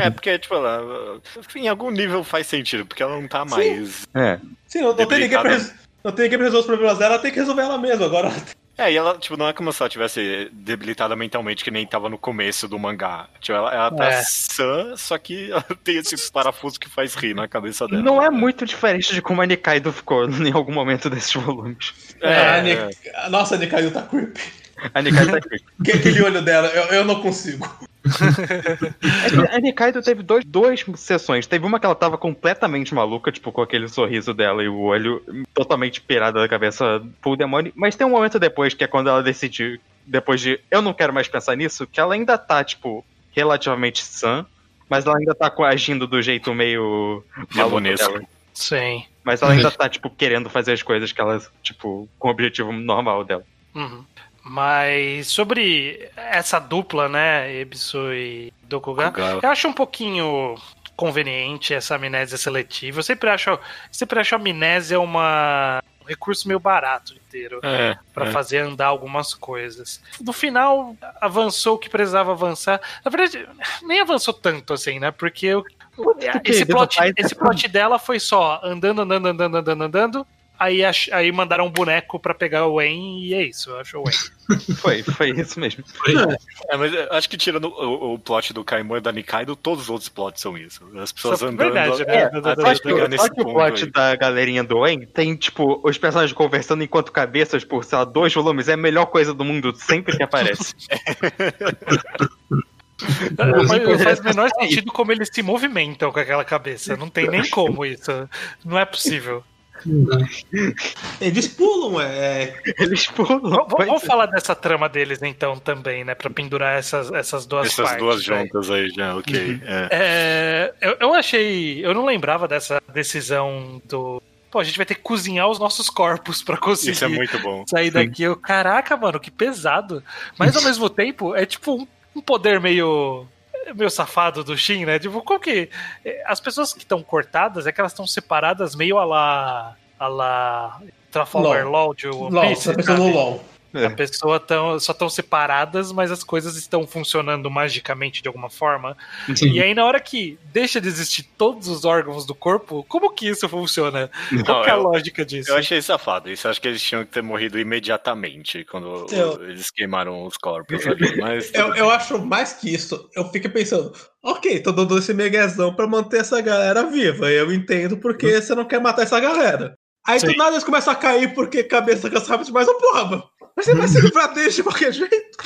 É, porque, tipo, ela, em algum nível faz sentido, porque ela não tá mais. Sim, é. Sim não, não, tem ninguém pra, não tem ninguém pra resolver os problemas dela, ela tem que resolver ela mesma. Agora é, e ela, tipo, não é como se ela tivesse debilitada mentalmente, que nem tava no começo do mangá. Tipo, ela, ela tá é. sã, só que ela tem esse parafuso que faz rir na cabeça dela. Não é muito diferente de como a Nikaido ficou em algum momento desses volumes. É, é, é. Nossa, a Nikaido tá creepy. A Nikaido tá creepy. Que aquele olho dela, eu, eu não consigo. É a Nikaido teve dois, duas sessões. Teve uma que ela tava completamente maluca, tipo, com aquele sorriso dela e o olho totalmente pirado da cabeça full demônio. Mas tem um momento depois, que é quando ela decidiu, depois de eu não quero mais pensar nisso, que ela ainda tá, tipo, relativamente sã, mas ela ainda tá agindo do jeito meio maluco Sim. Mas ela ainda tá, tipo, querendo fazer as coisas que ela, tipo, com o objetivo normal dela. Uhum. Mas sobre essa dupla, né, Ebisu e Dokugan, eu acho um pouquinho conveniente essa amnésia seletiva. Eu sempre acho, sempre acho a amnésia uma um recurso meio barato inteiro é, para é. fazer andar algumas coisas. No final avançou o que precisava avançar. Na verdade, nem avançou tanto assim, né? Porque eu, esse plot, esse plot dela foi só andando, andando, andando, andando, andando, Aí, aí mandaram um boneco para pegar o Wayne e é isso, eu acho o Wayne. foi, foi isso mesmo. Foi. É, mas acho que tirando o, o plot do Kaiman e da Nikaido, todos os outros plots são isso. As pessoas andando. Verdade, né? até chegar nesse ponto. o plot aí. da galerinha do Wayne tem, tipo, os personagens conversando enquanto cabeças por, sei lá, dois volumes. É a melhor coisa do mundo sempre que aparece. Mas faz o menor sentido como eles se movimentam com aquela cabeça. Não tem nem como isso. Não é possível. Eles pulam, é. Eles pulam. Vamos, vamos falar dessa trama deles então também, né? Pra pendurar essas, essas duas essas partes. Essas duas juntas aí já, ok. Uhum. É. É, eu, eu achei. Eu não lembrava dessa decisão do. Pô, a gente vai ter que cozinhar os nossos corpos para conseguir Isso é muito bom. sair daqui. Eu, caraca, mano, que pesado. Mas ao mesmo tempo, é tipo um, um poder meio meio safado do Shin, né? Tipo, como que. Eh, as pessoas que estão cortadas é que elas estão separadas meio a lá. a lá. Transformer LOL, LOL de One Piece. LOL, tá no LOL. É. A pessoa tão, só estão separadas, mas as coisas estão funcionando magicamente de alguma forma. Sim. E aí, na hora que deixa de existir todos os órgãos do corpo, como que isso funciona? Não, Qual é a lógica disso? Eu achei safado. Isso acho que eles tinham que ter morrido imediatamente quando eu... eles queimaram os corpos ali. Mas... eu, eu acho mais que isso. Eu fico pensando, ok, tô dando esse meguezão pra manter essa galera viva. Eu entendo porque hum. você não quer matar essa galera. Aí Sim. do nada eles começam a cair porque cabeça cansada demais, eu porra. Mas você vai se livrar deles de qualquer jeito.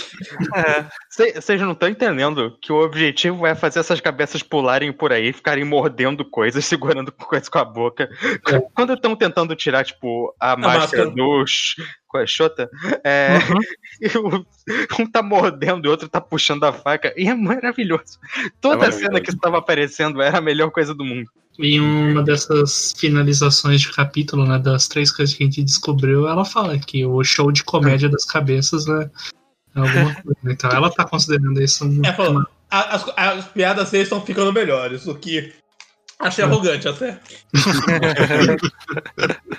Vocês é, não estão entendendo que o objetivo é fazer essas cabeças pularem por aí, ficarem mordendo coisas, segurando coisas com a boca. É. Quando estão tentando tirar, tipo, a, a máscara, dos. Com a Xota, é, uhum. um tá mordendo e o outro tá puxando a faca. E é maravilhoso. Toda é maravilhoso. cena que estava aparecendo era a melhor coisa do mundo. Em uma dessas finalizações de capítulo, né, das três coisas que a gente descobriu, ela fala que o show de comédia das cabeças né, é alguma coisa. Então ela tá considerando isso um. É, falou, as, as piadas deles estão ficando melhores, o que Achei arrogante até.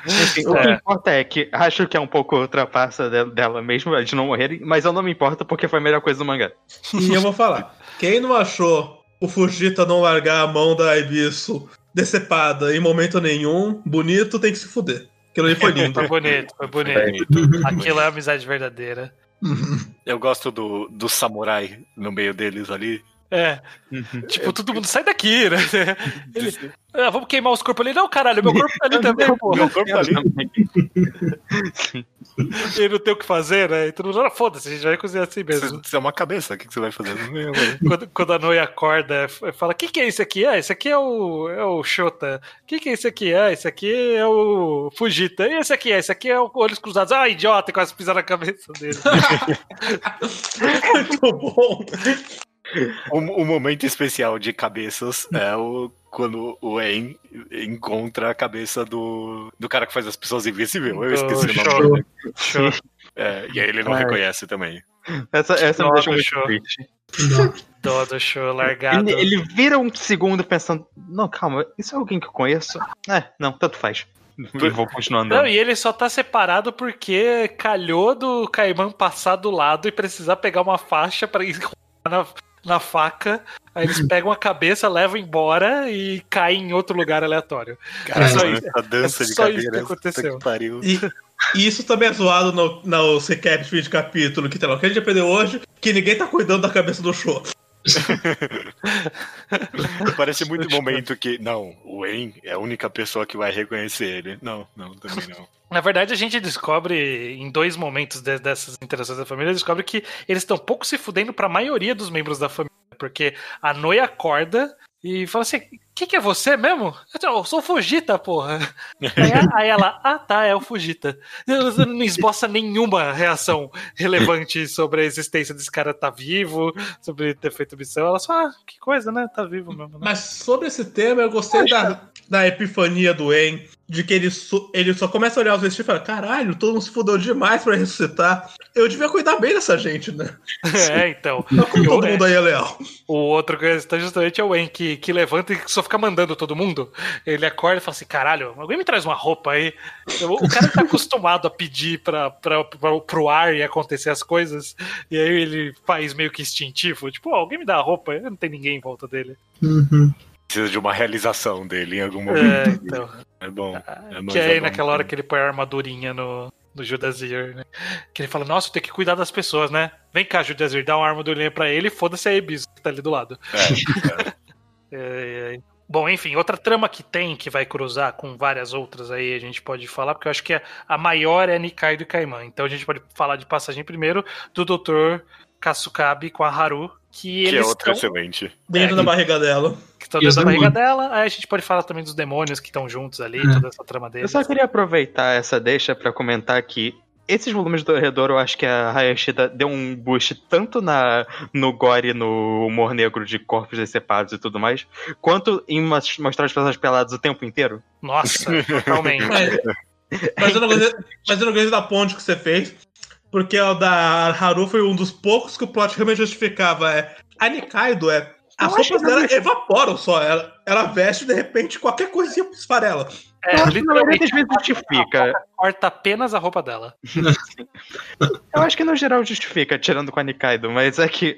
Enfim, o que é. importa é que acho que é um pouco ultrapassa dela mesmo, de não morrer, mas eu não me importo porque foi a melhor coisa do mangá. E eu vou falar: quem não achou o Fujita não largar a mão da Ibisu decepada em momento nenhum, bonito, tem que se fuder. Aquilo ali foi lindo. foi bonito, foi bonito. Aquilo é amizade verdadeira. Eu gosto do, do samurai no meio deles ali. É. Uhum. Tipo, todo mundo sai daqui, né? Ele, ah, vamos queimar os corpos ali. Não, caralho, meu corpo tá ali também, pô. Meu corpo tá ali. Ele não tem o que fazer, né? E todo mundo, foda-se, a gente vai cozinhar assim mesmo. Você é uma cabeça, o que você vai fazer? quando, quando a Noia acorda, fala: O que, que é isso aqui? Ah, esse aqui é o, é o Shota. O que, que é esse aqui? Ah, esse aqui é o Fujita. E esse aqui é? Esse aqui é o Olhos Cruzados. Ah, idiota, quase pisar na cabeça dele. Muito bom. O, o, momento especial de cabeças é o quando o En encontra a cabeça do, do cara que faz as pessoas invisíveis. Eu esqueci o nome dele. Show. É, e aí ele não Ai. reconhece também. Essa, essa me deixa muito show. triste. Todo show largado. Ele, ele, vira um segundo pensando: Não, calma, isso é alguém que eu conheço? É, não, tanto faz. E vou continuar andando. Não, e ele só tá separado porque calhou do Caimã passar do lado e precisar pegar uma faixa para ir na, na faca, aí eles pegam a cabeça, levam embora e caem em outro lugar aleatório. Cara, é só isso. A dança é de cadeira, isso que aconteceu. Que pariu. E, e, isso também é zoado no, no recap de capítulo que, tem lá, que a gente aprendeu hoje, que ninguém tá cuidando da cabeça do show. Parece muito momento que. Não, o Wayne é a única pessoa que vai reconhecer ele. Não, não, também não. Na verdade, a gente descobre, em dois momentos de, dessas interações da família, descobre que eles estão pouco se fudendo para a maioria dos membros da família. Porque a Noia acorda e fala assim: que, que é você mesmo? Eu sou o Fujita, porra. Aí, ela, ah tá, é o Fujita. Não esboça nenhuma reação relevante sobre a existência desse cara tá vivo, sobre ter feito missão. Ela só, ah, que coisa, né? Tá vivo mesmo. Né? Mas sobre esse tema, eu gostei da, da epifania do En, de que ele, ele só começa a olhar os vestígios e fala: caralho, todo mundo se fudeu demais pra ressuscitar. Eu devia cuidar bem dessa gente, né? É, então. Não como todo mundo aí é leal. O outro que está justamente é o En, que, que levanta e só fica mandando todo mundo. Ele acorda e fala assim: caralho, alguém me traz uma roupa aí. O cara tá acostumado a pedir pra, pra, pra, pro ar e acontecer as coisas. E aí ele faz meio que instintivo: tipo, oh, alguém me dá a roupa. Não tem ninguém em volta dele. Uhum. Precisa de uma realização dele em algum momento. É, então. É bom. É que é aí naquela hora que ele põe a armadurinha no, do Judazir, né? Que ele fala, nossa, tem que cuidar das pessoas, né? Vem cá, Judazir, dá uma armadurinha pra ele e foda-se a Ebis que tá ali do lado. É, é. é, é. Bom, enfim, outra trama que tem, que vai cruzar com várias outras aí, a gente pode falar, porque eu acho que a maior é Nikaido e Kaiman. Então a gente pode falar de passagem primeiro do Dr. Kasukabe com a Haru, que, que eles é outra estão... excelente. Dentro é, da barriga dela. Que estão dentro da barriga dela. Aí a gente pode falar também dos demônios que estão juntos ali, é. toda essa trama deles. Eu só queria aproveitar essa deixa para comentar que esses volumes do Redor, eu acho que a Hayashida deu um boost tanto na, no gore, no humor negro de corpos decepados e tudo mais, quanto em mostrar as pessoas peladas o tempo inteiro. Nossa, totalmente. mas, mas, eu não gostei, mas eu não gostei da ponte que você fez, porque o da Haru foi um dos poucos que o plot realmente justificava. É, a Nikaido é as roupas dela evaporam só. Ela, ela veste de repente qualquer coisinha esfarela. É, eu literalmente justifica. Corta apenas a roupa dela. eu acho que no geral justifica, tirando com a Nikaido, mas é que,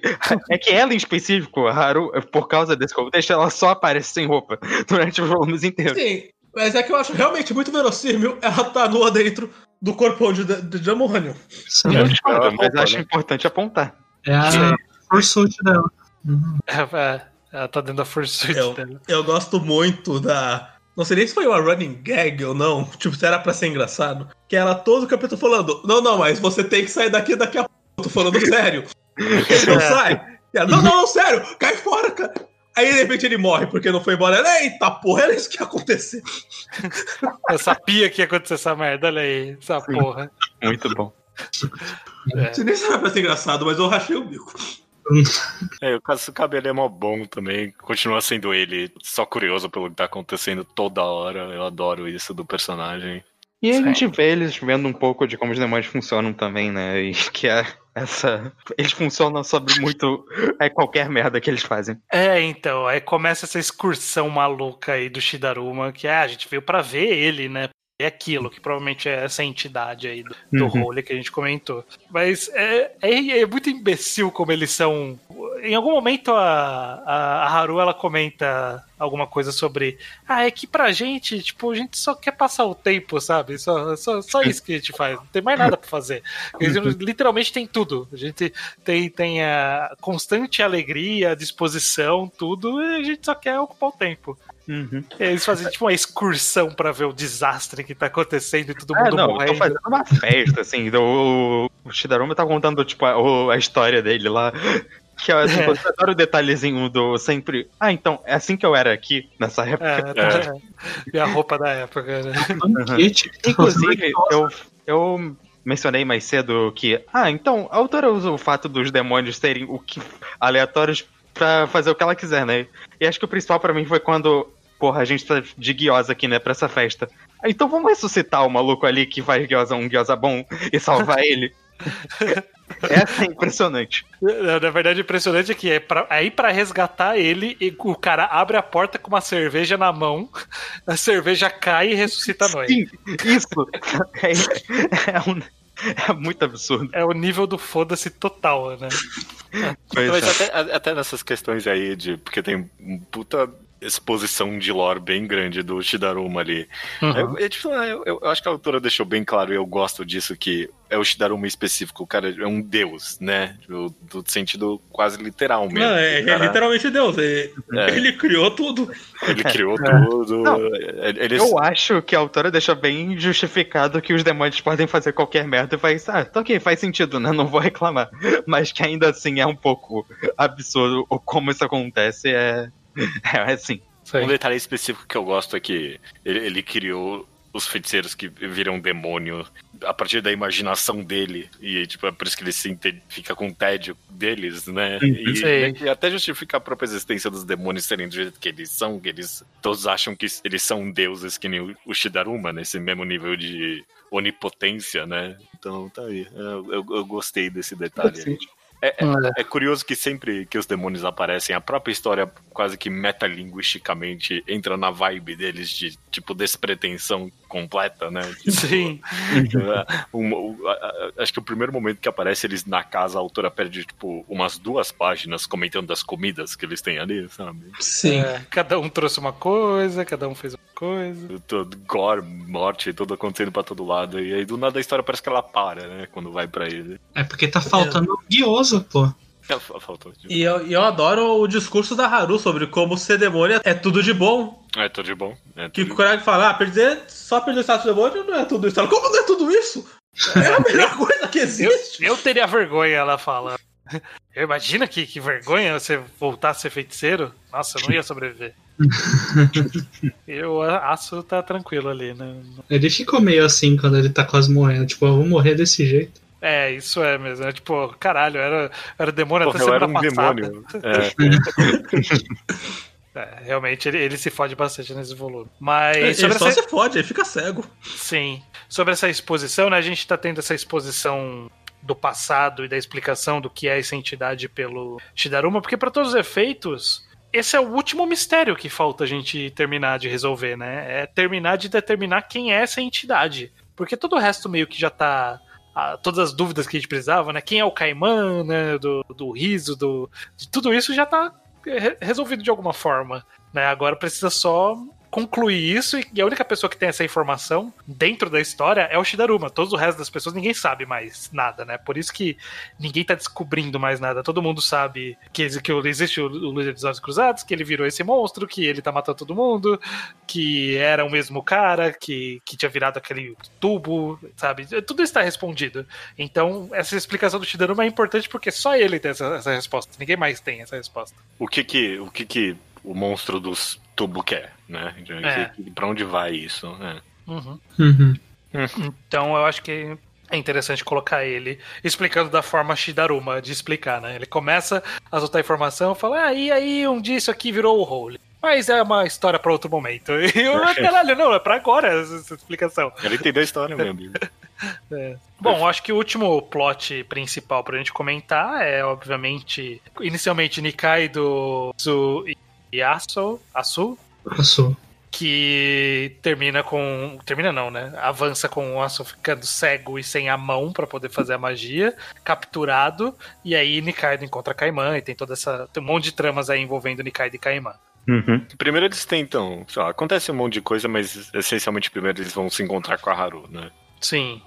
é que ela em específico, a Haru, por causa desse contexto, ela só aparece sem roupa durante os volumes inteiros. Sim, mas é que eu acho realmente muito verossímil ela tá nua dentro do corpo de, de demônio. Sim, eu discordo, mas roupa, acho né? importante apontar. É a forçute dela. Uhum. É, ela tá dentro da forçute eu, dela. Eu gosto muito da não sei nem se foi uma running gag ou não. Tipo, se era pra ser engraçado. Que era todo o capítulo falando: Não, não, mas você tem que sair daqui daqui a pouco. Eu tô falando sério. Ele não sai. Ela, não, não, não, sério, cai fora, cara. Aí de repente ele morre porque não foi embora. Ela, Eita porra, era isso que ia acontecer. Eu sabia que ia acontecer essa merda, olha aí, essa porra. Muito bom. É. Você nem sabe pra ser engraçado, mas eu rachei o bico. É, o caso do cabelo é mó bom também. Continua sendo ele só curioso pelo que tá acontecendo toda hora. Eu adoro isso do personagem. E a gente vê eles vendo um pouco de como os demônios funcionam também, né? E que é essa. Eles funcionam sobre muito. É qualquer merda que eles fazem. É, então. Aí começa essa excursão maluca aí do Shidaruma, que é, a gente veio para ver ele, né? É aquilo, que provavelmente é essa entidade aí do, do uhum. role que a gente comentou. Mas é, é, é, muito imbecil como eles são. em algum momento a, a, a, Haru ela comenta alguma coisa sobre. Ah, é que pra gente, tipo, a gente só quer passar o tempo, sabe? Só, só, só isso que a gente faz. Não tem mais nada pra fazer. Eles, literalmente tem tudo. A gente tem, tem a constante alegria, disposição, tudo, e a gente só quer ocupar o tempo. Uhum. Eles fazem tipo uma excursão para ver o desastre que tá acontecendo e todo mundo é, não, morrendo. Tô fazendo uma festa, assim. O, o Shidaruma tá contando, tipo, a, a história dele lá. Que eu, assim, é. eu adoro o detalhezinho do sempre. Ah, então, é assim que eu era aqui, nessa época. É, tá, é. a roupa da época, né? Uhum. Inclusive, eu, eu mencionei mais cedo que. Ah, então, a autora usa o fato dos demônios serem o que aleatórios pra fazer o que ela quiser, né? E acho que o principal para mim foi quando porra, a gente tá de guiosa aqui, né, pra essa festa. Então vamos ressuscitar o maluco ali que faz guiosa um guiosa bom e salvar ele. Essa é impressionante. Na verdade, impressionante é que é pra, aí para resgatar ele, o cara abre a porta com uma cerveja na mão, a cerveja cai e ressuscita a noite. Sim, isso. É, é, um, é muito absurdo. É o nível do foda-se total, né? Mas é. até, até nessas questões aí de. Porque tem um puta exposição de lore bem grande do Shidaruma ali. Uhum. É, é, tipo, eu, eu, acho que a autora deixou bem claro, e eu gosto disso, que é o Shidaruma específico, o cara é um deus, né? Do, do sentido quase literal mesmo. Não, é, é literalmente deus. É, é. Ele criou tudo. Ele criou tudo. Não, ele... Eu acho que a autora deixou bem justificado que os demônios podem fazer qualquer merda e faz, ah, tá ok, faz sentido, né? Não vou reclamar. Mas que ainda assim é um pouco absurdo como isso acontece, é é assim. Um detalhe específico que eu gosto é que ele, ele criou os feiticeiros que viram demônio a partir da imaginação dele. E tipo, é por isso que ele se fica com tédio deles, né? Uhum. E, e, até justifica a própria existência dos demônios serem do jeito que eles são, que eles todos acham que eles são deuses, que nem o Shidaruma, nesse mesmo nível de onipotência, né? Então tá aí. Eu, eu, eu gostei desse detalhe. Aí. É, é, é, curioso que sempre que os demônios aparecem, a própria história quase que metalinguisticamente entra na vibe deles de tipo despretensão completa, né? Tipo, Sim. Um, acho que o primeiro momento que aparece eles na casa, a autora perde tipo umas duas páginas comentando das comidas que eles têm ali, sabe? Sim. É, cada um trouxe uma coisa, cada um fez uma coisa. Todo gore, morte, tudo acontecendo pra todo lado. E aí do nada a história parece que ela para, né? Quando vai pra ele. É porque tá faltando é. guioso pô. Faltou. E eu, eu adoro o discurso da Haru sobre como ser demônio é tudo de bom. É tudo de bom. É que o Kuragi fala, ah, perder, só perder o status de demônio não é tudo isso. Como não é tudo isso? É a melhor coisa que existe. Eu, eu teria vergonha, ela fala. Eu imagina que, que vergonha você voltar a ser feiticeiro. Nossa, eu não ia sobreviver. Eu aço tá tranquilo ali, né? Ele ficou meio assim quando ele tá quase morrendo. Tipo, eu vou morrer desse jeito. É, isso é mesmo. É tipo, caralho, era, era demônio Porra, até semana um passada. Demônio. É. é, realmente, ele, ele se fode bastante nesse volume. Mas. Ele sobre só essa... se fode, ele fica cego. Sim. Sobre essa exposição, né? A gente tá tendo essa exposição do passado e da explicação do que é essa entidade pelo Shidaruma, porque para todos os efeitos, esse é o último mistério que falta a gente terminar de resolver, né? É terminar de determinar quem é essa entidade. Porque todo o resto meio que já tá todas as dúvidas que a gente precisava, né? Quem é o Caimã, né? Do, do riso, do, tudo isso já tá resolvido de alguma forma. Né? Agora precisa só concluir isso e a única pessoa que tem essa informação dentro da história é o Shidaruma. Todos o resto das pessoas ninguém sabe mais nada, né? Por isso que ninguém tá descobrindo mais nada. Todo mundo sabe que, que existe o, o Líder dos Olhos Cruzados, que ele virou esse monstro, que ele tá matando todo mundo, que era o mesmo cara, que, que tinha virado aquele tubo, sabe? Tudo está respondido. Então, essa explicação do Shidaruma é importante porque só ele tem essa, essa resposta. Ninguém mais tem essa resposta. O que que, o que, que o monstro dos tubo quer, né? É. Pra onde vai isso, né? Uhum. Uhum. Então eu acho que é interessante colocar ele explicando da forma Shidaruma de explicar, né? Ele começa a soltar informação, fala, ah, e aí um dia isso aqui virou o Role. Mas é uma história para outro momento. E eu, caralho, não, é pra agora essa explicação. Ele entendeu a história, meu amigo. É. Bom, acho que o último plot principal pra gente comentar é, obviamente, inicialmente Nikai do Zu e Asu, Asu, Asu. que termina com. Termina não, né? Avança com o Asuka ficando cego e sem a mão para poder fazer a magia, capturado, e aí Nikaido encontra Kaiman e tem toda essa. Tem um monte de tramas aí envolvendo Nikaido e Kaiman. Uhum. Primeiro eles tentam. Lá, acontece um monte de coisa, mas essencialmente primeiro eles vão se encontrar com a Haru, né? Sim,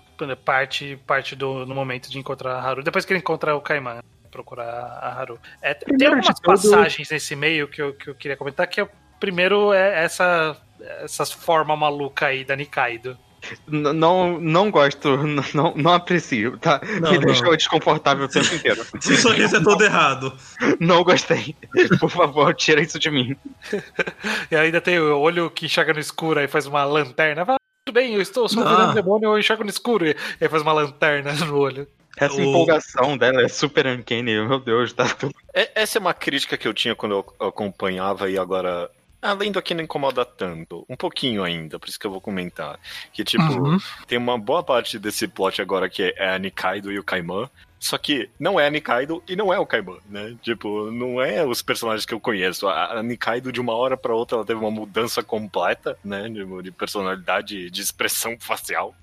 parte, parte do no momento de encontrar a Haru. Depois que ele encontra o Kaiman procurar a Haru. É, tem algumas passagens nesse meio que eu, que eu queria comentar, que é, primeiro é essa, essa forma maluca aí da Nikaido. Não, não gosto, não, não aprecio, tá? Não, Me deixou desconfortável o tempo inteiro. Esse sorriso é todo errado. Não gostei. Por favor, tira isso de mim. e ainda tem o olho que enxerga no escuro e faz uma lanterna. Fala, tudo bem, eu estou só virando demônio, eu enxergo no escuro. E aí faz uma lanterna no olho. Essa o... empolgação dela é super uncanny, meu Deus, tá tudo. É, essa é uma crítica que eu tinha quando eu acompanhava e agora. Além do que não incomoda tanto, um pouquinho ainda, por isso que eu vou comentar. Que, tipo, uhum. tem uma boa parte desse plot agora que é a Nikaido e o Kaiman, só que não é a Nikaido e não é o Kaiman, né? Tipo, não é os personagens que eu conheço. A, Nikaido, de uma hora para outra, ela teve uma mudança completa, né? De, de personalidade, de expressão facial.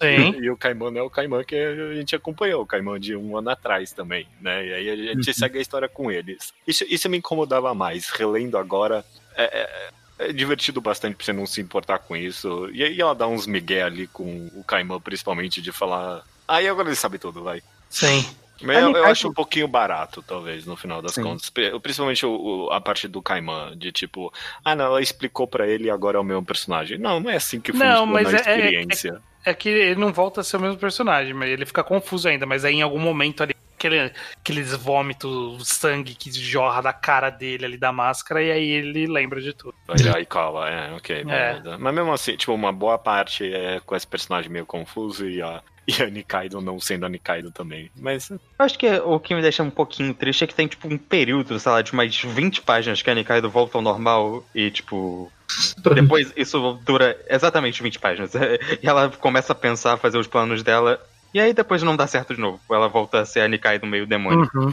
Sim. e o Caimão é o Caimão que a gente acompanhou, o Caimão de um ano atrás também, né? E aí a gente uhum. segue a história com eles. Isso, isso me incomodava mais, relendo agora. É, é, é divertido bastante pra você não se importar com isso. E aí ela dá uns migué ali com o Caimão, principalmente, de falar. Aí ah, agora ele sabe tudo, vai. Sim. Mas eu, eu, acho um pouquinho barato, talvez, no final das Sim. contas. Principalmente o, o, a parte do Kaiman, de tipo, ah, não, ela explicou para ele e agora é o mesmo personagem. Não, não é assim que funciona não, mas a é, experiência. É, é, é que ele não volta a ser o mesmo personagem, mas ele fica confuso ainda, mas aí em algum momento ali aquele, aqueles vômitos, sangue que jorra da cara dele ali da máscara, e aí ele lembra de tudo. Aí cola, é, ok. É. Mas mesmo assim, tipo, uma boa parte é com esse personagem meio confuso e a, e a Nikaido não sendo a Nikaido também. Mas. Eu acho que o que me deixa um pouquinho triste é que tem, tipo, um período, sei lá, de mais 20 páginas que a Nikaido volta ao normal e, tipo, depois isso dura exatamente 20 páginas. E ela começa a pensar, fazer os planos dela. E aí depois não dá certo de novo. Ela volta a ser a Nikai do meio demônio. Uhum.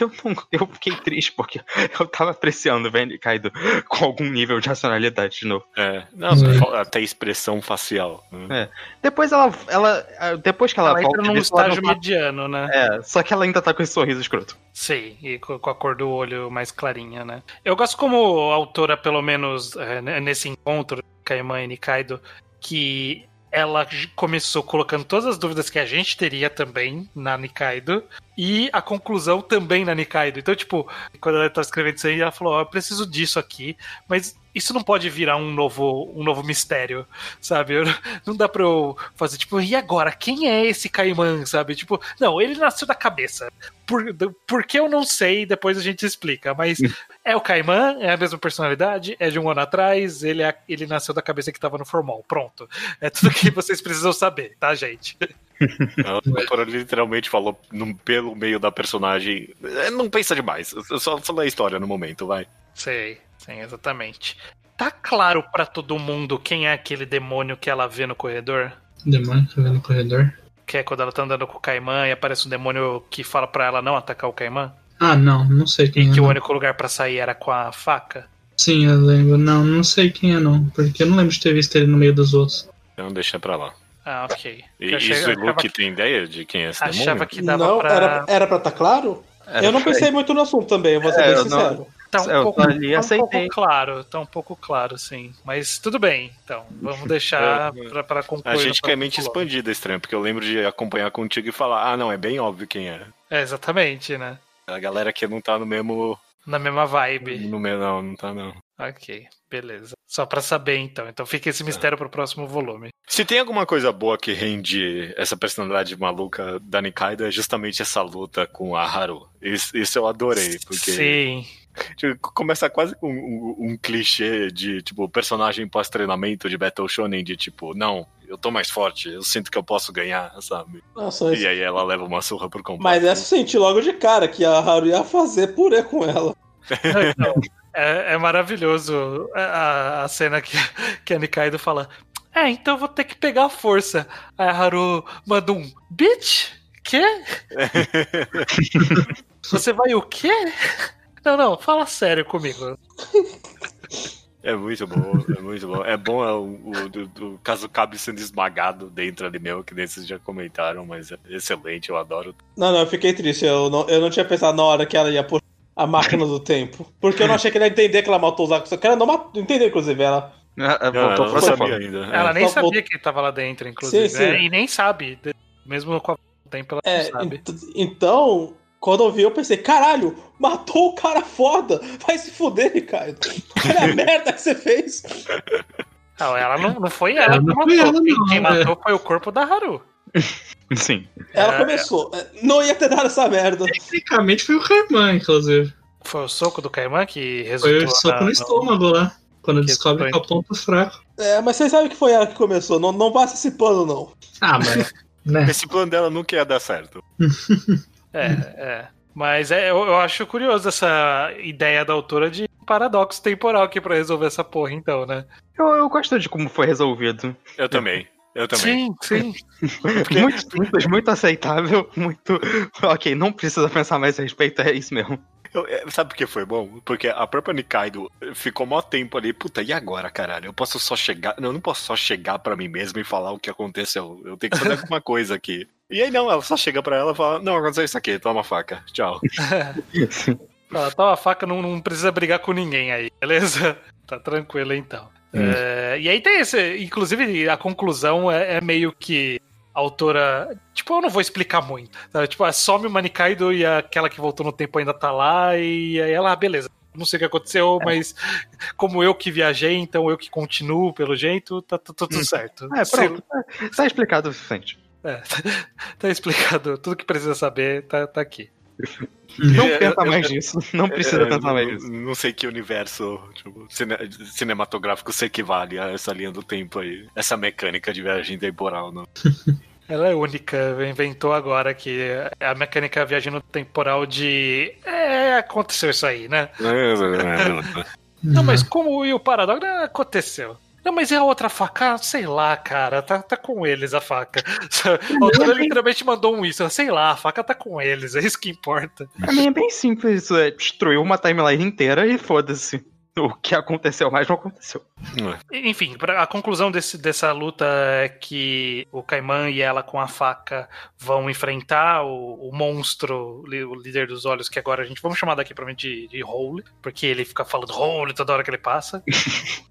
Eu, não, eu fiquei triste porque eu tava apreciando o Benny Kaido com algum nível de racionalidade de novo. É, não, uhum. até expressão facial. Né? É. Depois ela, ela. Depois que ela, ela volta. Entra num estágio mediano, né? É, só que ela ainda tá com esse sorriso escroto. Sim, e com a cor do olho mais clarinha, né? Eu gosto como autora, pelo menos é, nesse encontro, Kaiman e Nikaido, que ela começou colocando todas as dúvidas que a gente teria também na Nikaido e a conclusão também na Nikaido. Então, tipo, quando ela tá escrevendo isso aí, ela falou: oh, eu preciso disso aqui, mas isso não pode virar um novo, um novo mistério, sabe? Eu, não dá pra eu fazer, tipo, e agora? Quem é esse Caiman, sabe? Tipo, não, ele nasceu da cabeça. Por, por que eu não sei, depois a gente explica, mas é o Caiman, é a mesma personalidade, é de um ano atrás, ele, é, ele nasceu da cabeça que tava no formal. Pronto. É tudo que vocês precisam saber, tá, gente? A autora literalmente falou no, pelo meio da personagem. É, não pensa demais. Eu só falei a história no momento, vai. Sei, sim, exatamente. Tá claro para todo mundo quem é aquele demônio que ela vê no corredor? Demônio que vê no corredor? Que é quando ela tá andando com o Caimã e aparece um demônio que fala para ela não atacar o Caimã? Ah, não, não sei quem e é. que não. o único lugar para sair era com a faca? Sim, eu lembro. Não, não sei quem é não, porque eu não lembro de ter visto ele no meio dos outros. Então deixa pra lá. Ah, ok. E, achei, e Luke que... tem ideia de quem é esse Achava demônio? que dava não, pra... Era, era pra estar tá claro? Era eu não pensei muito no assunto também, eu vou ser é, bem sincero. Não... Tá um, pouco, ali, tá um pouco claro, tá um pouco claro, sim. Mas tudo bem, então. Vamos deixar é, pra, pra concluir. A gente quer mente expandida esse porque eu lembro de acompanhar contigo e falar, ah, não, é bem óbvio quem é. É, exatamente, né? A galera que não tá no mesmo. Na mesma vibe. No mesmo, não, não tá não. Ok, beleza. Só para saber então. Então fica esse mistério pro próximo volume. Se tem alguma coisa boa que rende essa personalidade maluca da Nikaido é justamente essa luta com a Haru. Isso, isso eu adorei, porque Sim. Tipo, começa quase com um, um, clichê de, tipo, personagem pós-treinamento de Battle Shonen, de tipo, não, eu tô mais forte, eu sinto que eu posso ganhar, sabe? Nossa, e aí ela leva uma surra pro combate. Mas essa eu senti logo de cara que a Haru ia fazer purê com ela. Então, é, é, maravilhoso a, a, cena que, que a Nikaido fala. É, então eu vou ter que pegar a força. Aí a Haru manda um bitch? Quê? Você vai o quê? Não, não, fala sério comigo. É muito bom, é muito bom. É bom é o, o do, do Kazukabe sendo esmagado dentro ali mesmo, que nesses já comentaram, mas é excelente, eu adoro. Não, não, eu fiquei triste. Eu não, eu não tinha pensado na hora que ela ia puxar a máquina do tempo. Porque eu não achei que ela ia entender que ela matou os Akusa. Que ela não matou, entendeu, inclusive, ela. Ah, Não, voltou ela não sabia ainda. Ela é. nem Só sabia voltou- que ele tava lá dentro, inclusive. Sim, sim. né? E nem sabe. Mesmo com o tempo, ela É, não sabe. ent- então, quando eu vi, eu pensei, caralho, matou o cara foda. Vai se fuder, Ricardo. Olha a merda que você fez. Não, ela não, não foi ela Ela que não matou. foi ela, Quem, não, quem é. matou foi o corpo da Haru. Sim. Ela É. começou. Não ia ter dado essa merda. Tecnicamente foi o Kaiman, inclusive. Foi o soco do Kaiman que Foi resultou o soco na- no estômago lá. Quando Que descobre que é o foi. ponto fraco. É, mas vocês sabem que foi ela que começou. Não, não passa esse pano, não. Ah, mas. Né? Esse plano dela nunca ia dar certo. É, é. Mas é, eu, eu acho curioso essa ideia da autora de paradoxo temporal aqui pra resolver essa porra, então, né? Eu, eu gosto de como foi resolvido. Eu também. Eu também. Sim, sim. Muito simples, muito aceitável, muito. Ok, não precisa pensar mais a respeito, é isso mesmo. Eu- é, sabe por que foi bom? Porque a própria Nikaido ficou mó tempo ali, puta, e agora, caralho? Eu posso só chegar. Não, eu não posso só chegar pra mim mesmo e falar o que aconteceu. Eu tenho que fazer alguma coisa aqui. E aí não, ela só chega pra ela e fala, não, aconteceu isso aqui, toma a faca. Tchau. Ela tá uma faca, não, não precisa brigar com ninguém aí, beleza? Tá tranquilo então. É, e aí tem esse. Inclusive, a conclusão é, é meio que. A autora. Tipo, eu não vou explicar muito. sabe? Tipo, ah, some o Manikaido e aquela que voltou no tempo ainda tá lá. E aí ela, ah, beleza. Não sei o que aconteceu, mas como eu que viajei, então eu que continuo pelo jeito, tá, tá tudo certo. É, Sei- pronto. É, Está explicado o suficiente. É, tá explicado. Tudo que precisa saber tá, tá aqui. Não Eu- pensa mais nisso. Não precisa É, pensar mais não- nisso. Não sei que universo tipo, cine- cinematográfico se equivale a essa linha do tempo aí. Essa mecânica de viagem temporal, não. Ela é única, inventou agora que é a mecânica viagem no temporal de. É, aconteceu isso aí, né? Não, mas como e o paradoxo né, aconteceu. Não, mas e a outra faca? Ah, Sei lá, cara, tá, tá com eles a faca. A autora literalmente mandou um isso. Sei lá, a faca tá com eles, é isso que importa. Pra mim é bem simples isso. É destruiu uma timeline inteira e foda-se. O que aconteceu mais não aconteceu. Enfim, pra- a conclusão desse, dessa luta é que o Kaiman e ela com a faca vão enfrentar o, o monstro, o líder dos olhos, que agora a gente vamos chamar daqui pra mim de, de Hole, porque ele fica falando Hole toda hora que ele passa.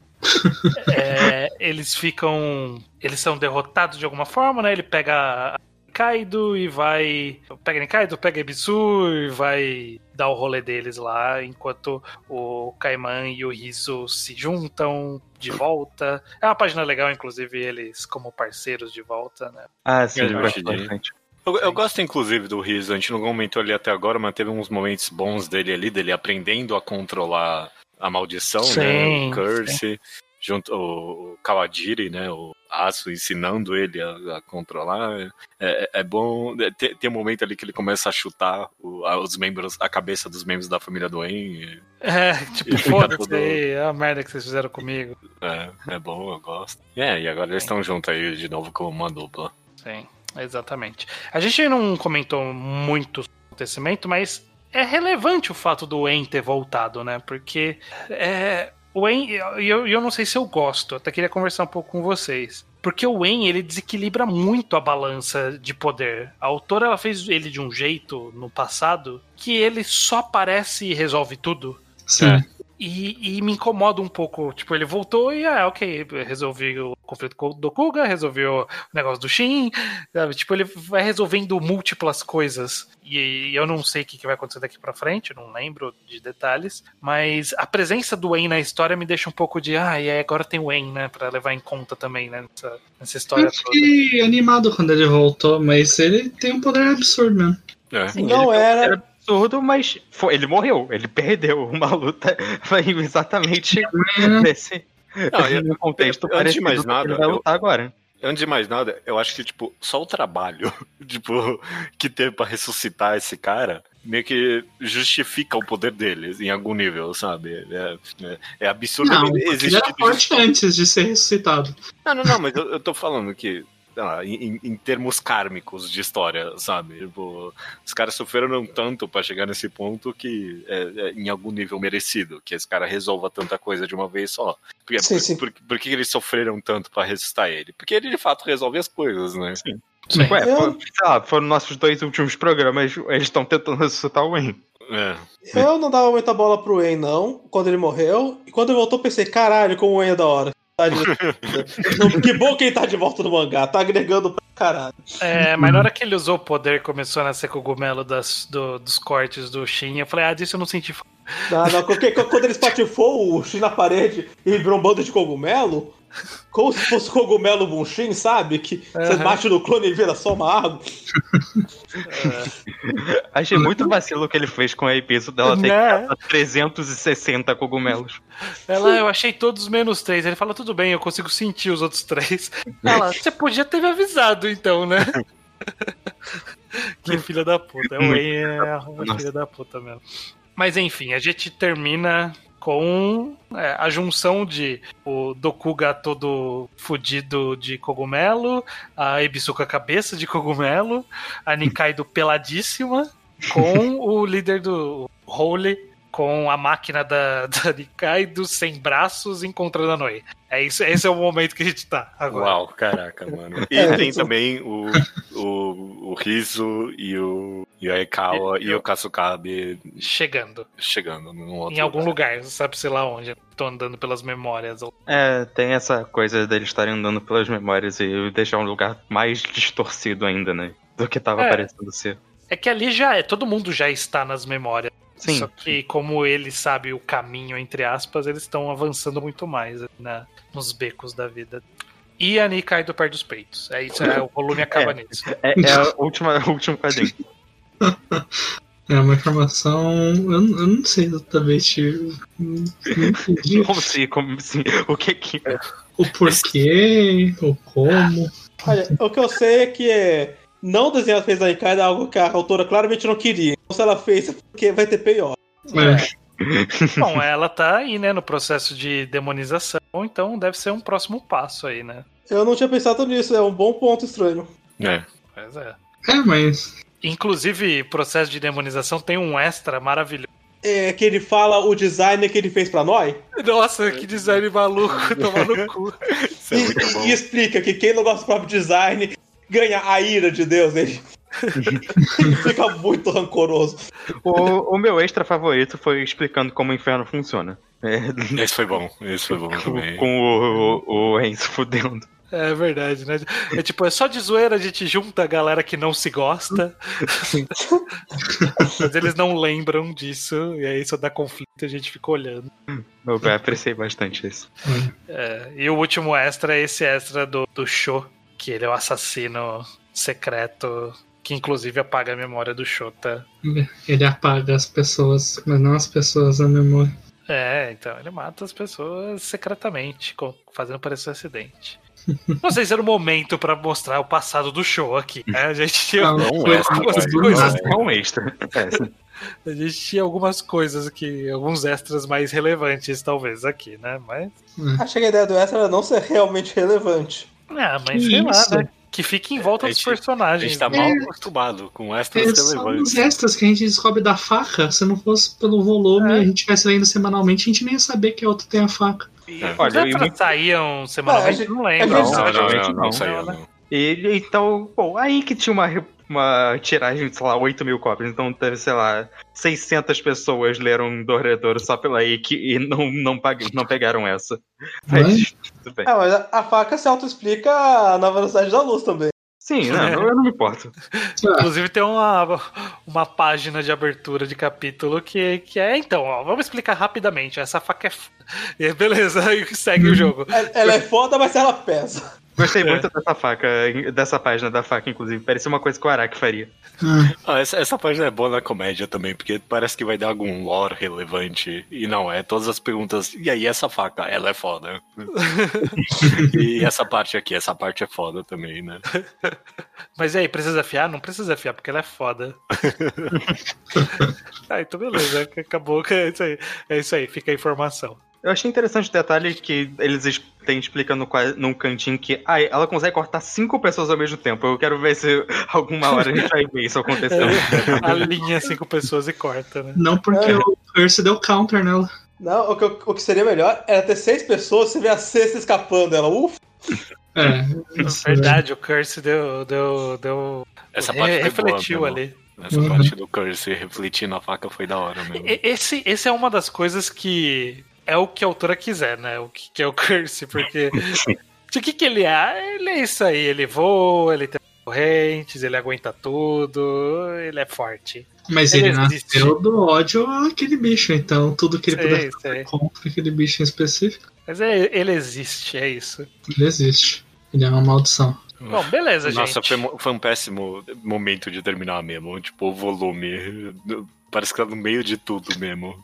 É, eles ficam. Eles são derrotados de alguma forma, né? Ele pega a Kaido e vai. Pega Nikaido, pega Ebisu e vai dar o rolê deles lá, enquanto o Kaiman e o Rizo se juntam de volta. É uma página legal, inclusive, eles como parceiros de volta, né? Ah, sim, Eu. Eu, eu gosto, inclusive, do Riz. A gente não comentou ali até agora, mas teve uns momentos bons dele ali, dele aprendendo a controlar a maldição, Sim, né? O Curse, junto o, Kawajiri, né? O Aço ensinando ele a, a controlar. É, é bom. é, Tem, tem um momento ali que ele começa a chutar o- a- os membros, a cabeça dos membros da família do En. É, tipo, foda-se todo- aí, é a merda que vocês fizeram comigo. É, é bom, eu gosto. É, e agora eles estão juntos aí de novo como uma dupla. Sim, exatamente. A gente não comentou muito acontecimento, mas é relevante o fato do En ter voltado, né? Porque é, o En, e eu, eu não sei se eu gosto, até queria conversar um pouco com vocês. Porque o En, ele desequilibra muito a balança de poder. A autora, ela fez ele de um jeito no passado que ele só aparece e resolve tudo. Sim. E, e me incomoda um pouco. Tipo, ele voltou e, ah, ok, resolvi o conflito com o Dokuga, resolvi o negócio do Shin. sabe? Tipo, ele vai resolvendo múltiplas coisas. E, eu não sei o que, que vai acontecer daqui pra frente, não lembro de detalhes. Mas a presença do En na história me deixa um pouco de, ah, e aí agora tem o En, né? Pra levar em conta também, né? Nessa, nessa Eu história toda. fiquei animado quando ele voltou, mas ele tem um poder absurdo mesmo. É. Sim, Não ele- era- Era absurdo, mas foi- ele morreu. Ele perdeu uma luta. Foi exatamente nesse, Não, eu- no contexto eu- antes de mais nada, ele vai eu- lutar agora. Antes de mais nada, eu acho que, tipo, só o trabalho, tipo, que teve pra ressuscitar esse cara, meio que justifica o poder dele em algum nível, sabe? É, é, é absurdo Não, ele existir. era forte antes de ser ressuscitado. Não, não, não, mas eu, eu tô falando que lá, em, em, termos kármicos de história, sabe? Tipo, os caras sofreram tanto para chegar nesse ponto que é, é, em algum nível merecido, que esse cara resolva tanta coisa de uma vez só. Porque, sim, por, sim. Por, por, por, que eles sofreram tanto para ressuscitar ele? Porque ele de fato resolve as coisas, né? Sim. Sim. Ué, eu... lá, foram nossos dois últimos programas, eles estão tentando ressuscitar o Wayne. É. Eu não dava muita bola pro Wayne, não, quando ele morreu. E quando ele voltou, pensei, caralho, como o Wayne é da hora. Que bom que ele tá de volta no mangá, tá agregando pra caralho. É, mas na hora que ele usou o poder começou a nascer cogumelo das, do, dos cortes do Shin, eu falei, ah, disso eu não senti. Não, não, porque, quando ele espatifou o Shin na parede e virou um bando de cogumelo, como se fosse cogumelo Bunshin, sabe? Que uhum. você bate no clone e vira só uma água. É. Achei muito vacilo o que ele fez com a Episo dela ter né? 360 cogumelos. Ela, eu achei todos menos três. Ele fala, tudo bem, eu consigo sentir os outros três. Ela, você podia ter me avisado então, né? que filha da puta. É o Wayne é a filha da puta mesmo. Mas enfim, a gente termina com é, a junção de o Dokuga todo fudido de cogumelo, a Ebisuka cabeça de cogumelo, a Nikaido peladíssima, com o líder do Holy com a máquina da, da Nikaido sem braços encontrando a Noi. É isso, esse é o momento que a gente tá agora. Uau, caraca, mano. E é, tem também o, o, o Rizo e o, e o Aikawa e, e o Kasukabe chegando. Chegando em algum lugar. lugar, sabe sei lá onde. Tô andando pelas memórias. É, tem essa coisa deles estarem andando pelas memórias e deixar um lugar mais distorcido ainda, né? Do que tava é. parecendo ser. É que ali já é, todo mundo já está nas memórias. Sim. Só que como ele sabe o caminho, entre aspas, eles estão avançando muito mais né, nos becos da vida. E a Ani cai do pé dos peitos. É isso, é, o volume acaba é, nisso. É, é a última, a última quadrinho. É uma informação. Eu, eu não sei exatamente. Como assim? Como assim? O que que. O porquê, o como. Olha, o que eu sei é que é não desenhar fez a Ricardo é algo que a autora claramente não queria. Então, se ela fez, é porque vai ter pior. É. Bom, ela tá aí, né, no processo de demonização, então deve ser um próximo passo aí, né? Eu não tinha pensado nisso, é um bom ponto estranho. É. Pois é. É, mas. Inclusive, processo de demonização tem um extra maravilhoso. É que ele fala o design que ele fez pra nós. Nossa, que design maluco, tomar no cu. É e, e, explica que quem não gosta do próprio design ganha a ira de Deus. Ele, ele fica muito rancoroso. O, o, meu extra favorito foi explicando como o inferno funciona. É... Esse foi bom, esse foi bom também. Com o, o, o Enzo fudendo. É verdade, né? É tipo, é só de zoeira a gente junta a galera que não se gosta. Mas eles não lembram disso, e aí só dá conflito e a gente fica olhando. Eu apreciei bastante isso. É, e o último extra é esse extra do, do show que ele é o assassino secreto que inclusive apaga a memória do Shota. Ele apaga as pessoas, mas não as pessoas a memória. É, então ele mata as pessoas secretamente, fazendo parecer um acidente. Não sei se era o momento para mostrar o passado do show aqui. Né? A gente tinha não, algumas é, coisas. Não, extra. A gente tinha algumas coisas aqui, alguns extras mais relevantes, talvez, aqui, né? Mas. Achei que a ideia do extra era não ser realmente relevante. Ah, mas que sei isso? lá, né? Que fique em volta dos personagens. A gente tá mal é, acostumado com extras é relevantes. Os extras que a gente descobre da faca, se não fosse pelo volume, é. a gente tivesse lendo semanalmente, a gente nem ia saber que a outra tem a faca. É. Olha, os extras saíam semanalmente, não lembro. Não, não, não, não, não, não. E, então, bom, aí que tinha uma uma tiragem de, sei lá, 8 mil cópias. Então teve, sei lá, 600 pessoas leram Dorredouro só pela IC e não, não, pag não pegaram essa. Mas, tudo bem. É, mas a faca se auto-explica na velocidade da luz também. Sim, não, eu não me importo. Inclusive tem uma, uma página de abertura de capítulo que, que é, então, ó, vamos explicar rapidamente. Essa faca é. E beleza, aí segue o jogo. Ela, ela é foda, mas ela pesa. Gostei muito é. dessa faca, dessa página da faca, inclusive. Parecia uma coisa que o Araki faria. Ah, essa, essa, página é boa na comédia também, porque parece que vai dar algum lore relevante. E não, é todas as perguntas. E aí, essa faca, ela é foda. e essa parte aqui, essa parte é foda também, né? Mas e aí, precisa afiar? Não precisa afiar, porque ela é foda. ah, então beleza, acabou. É isso aí, é isso aí fica a informação. Eu achei interessante o detalhe que eles têm explicando num cantinho que ah, ela consegue cortar cinco pessoas ao mesmo tempo. Eu quero ver se alguma hora a gente vai ver isso acontecendo. a linha cinco pessoas e corta, né? Não, porque é. o Curse deu counter nela. Não, o que, o que seria melhor era ter seis pessoas, você vê a sexta escapando dela. Ufa! É, verdade, o Curse deu. deu, deu Essa parte re, refletiu boa, ali. Essa uhum. parte do Curse refletindo a faca foi da hora mesmo. Esse, esse é uma das coisas que é o que a autora quiser, né? O que, que é o Curse, porque. de que, que ele é? Ele é isso aí, ele voa, ele tem correntes, ele aguenta tudo, ele é forte. Mas ele, ele nasceu do ódio àquele bicho, então tudo que ele sei, puder fazer contra aquele bicho em específico. Mas é, ele existe, é isso. Ele existe. Ele é uma maldição. Bom, beleza, Nossa, gente. Nossa, foi, foi, um péssimo momento de terminar mesmo. Tipo, o volume. Parece que tá no meio de tudo mesmo.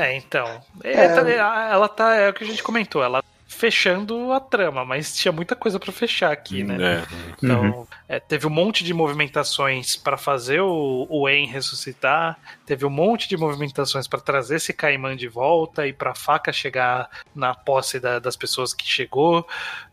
É, então. É, é. Ela tá. É o que a gente comentou. Ela fechando a trama, mas tinha muita coisa para fechar aqui, né? É. Então, uhum. é, teve um monte de movimentações para fazer o, o En ressuscitar, teve um monte de movimentações para trazer esse Caimã de volta e para a faca chegar na posse da, das pessoas que chegou,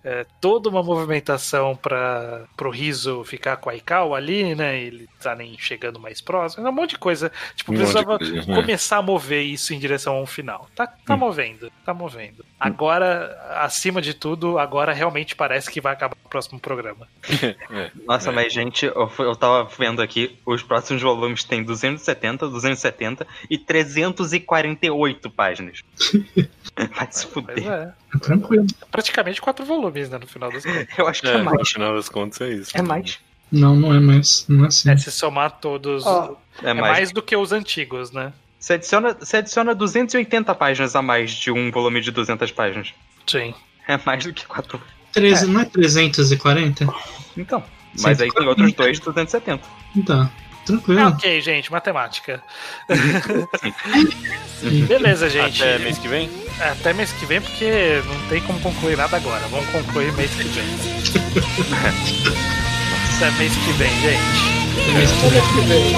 é, toda uma movimentação para o Riso ficar com a Aikau ali, né? Ele tá nem chegando mais próximo, um monte de coisa. Tipo, um precisava coisa, né? começar a mover isso em direção ao final. Tá, tá hum. movendo, tá movendo. Agora acima de tudo, agora realmente parece que vai acabar o próximo programa. É. Nossa, é. mas gente, eu, eu tava vendo aqui, os próximos volumes têm 270, 270 e 348 páginas. vai se fuder. É. Tranquilo. Praticamente quatro volumes, né, no final das contas. Eu acho que é, é mais. No final das contas é isso. É mais. Não, não é mais. Não é assim. É, se somar todos. Oh, é, é mais. mais do que os antigos, né? Você adiciona, você adiciona 280 páginas a mais de um volume de 200 páginas. Sim. É mais do que 4. 13, é. Não é 340? Então. Mas 140. aí tem outros dois 270. Então. Tranquilo. É ok, gente, matemática. Beleza, gente. Até mês que vem? É, até mês que vem, porque não tem como concluir nada agora. Vamos concluir mês que vem. Até mês que vem, gente. Mês que vem.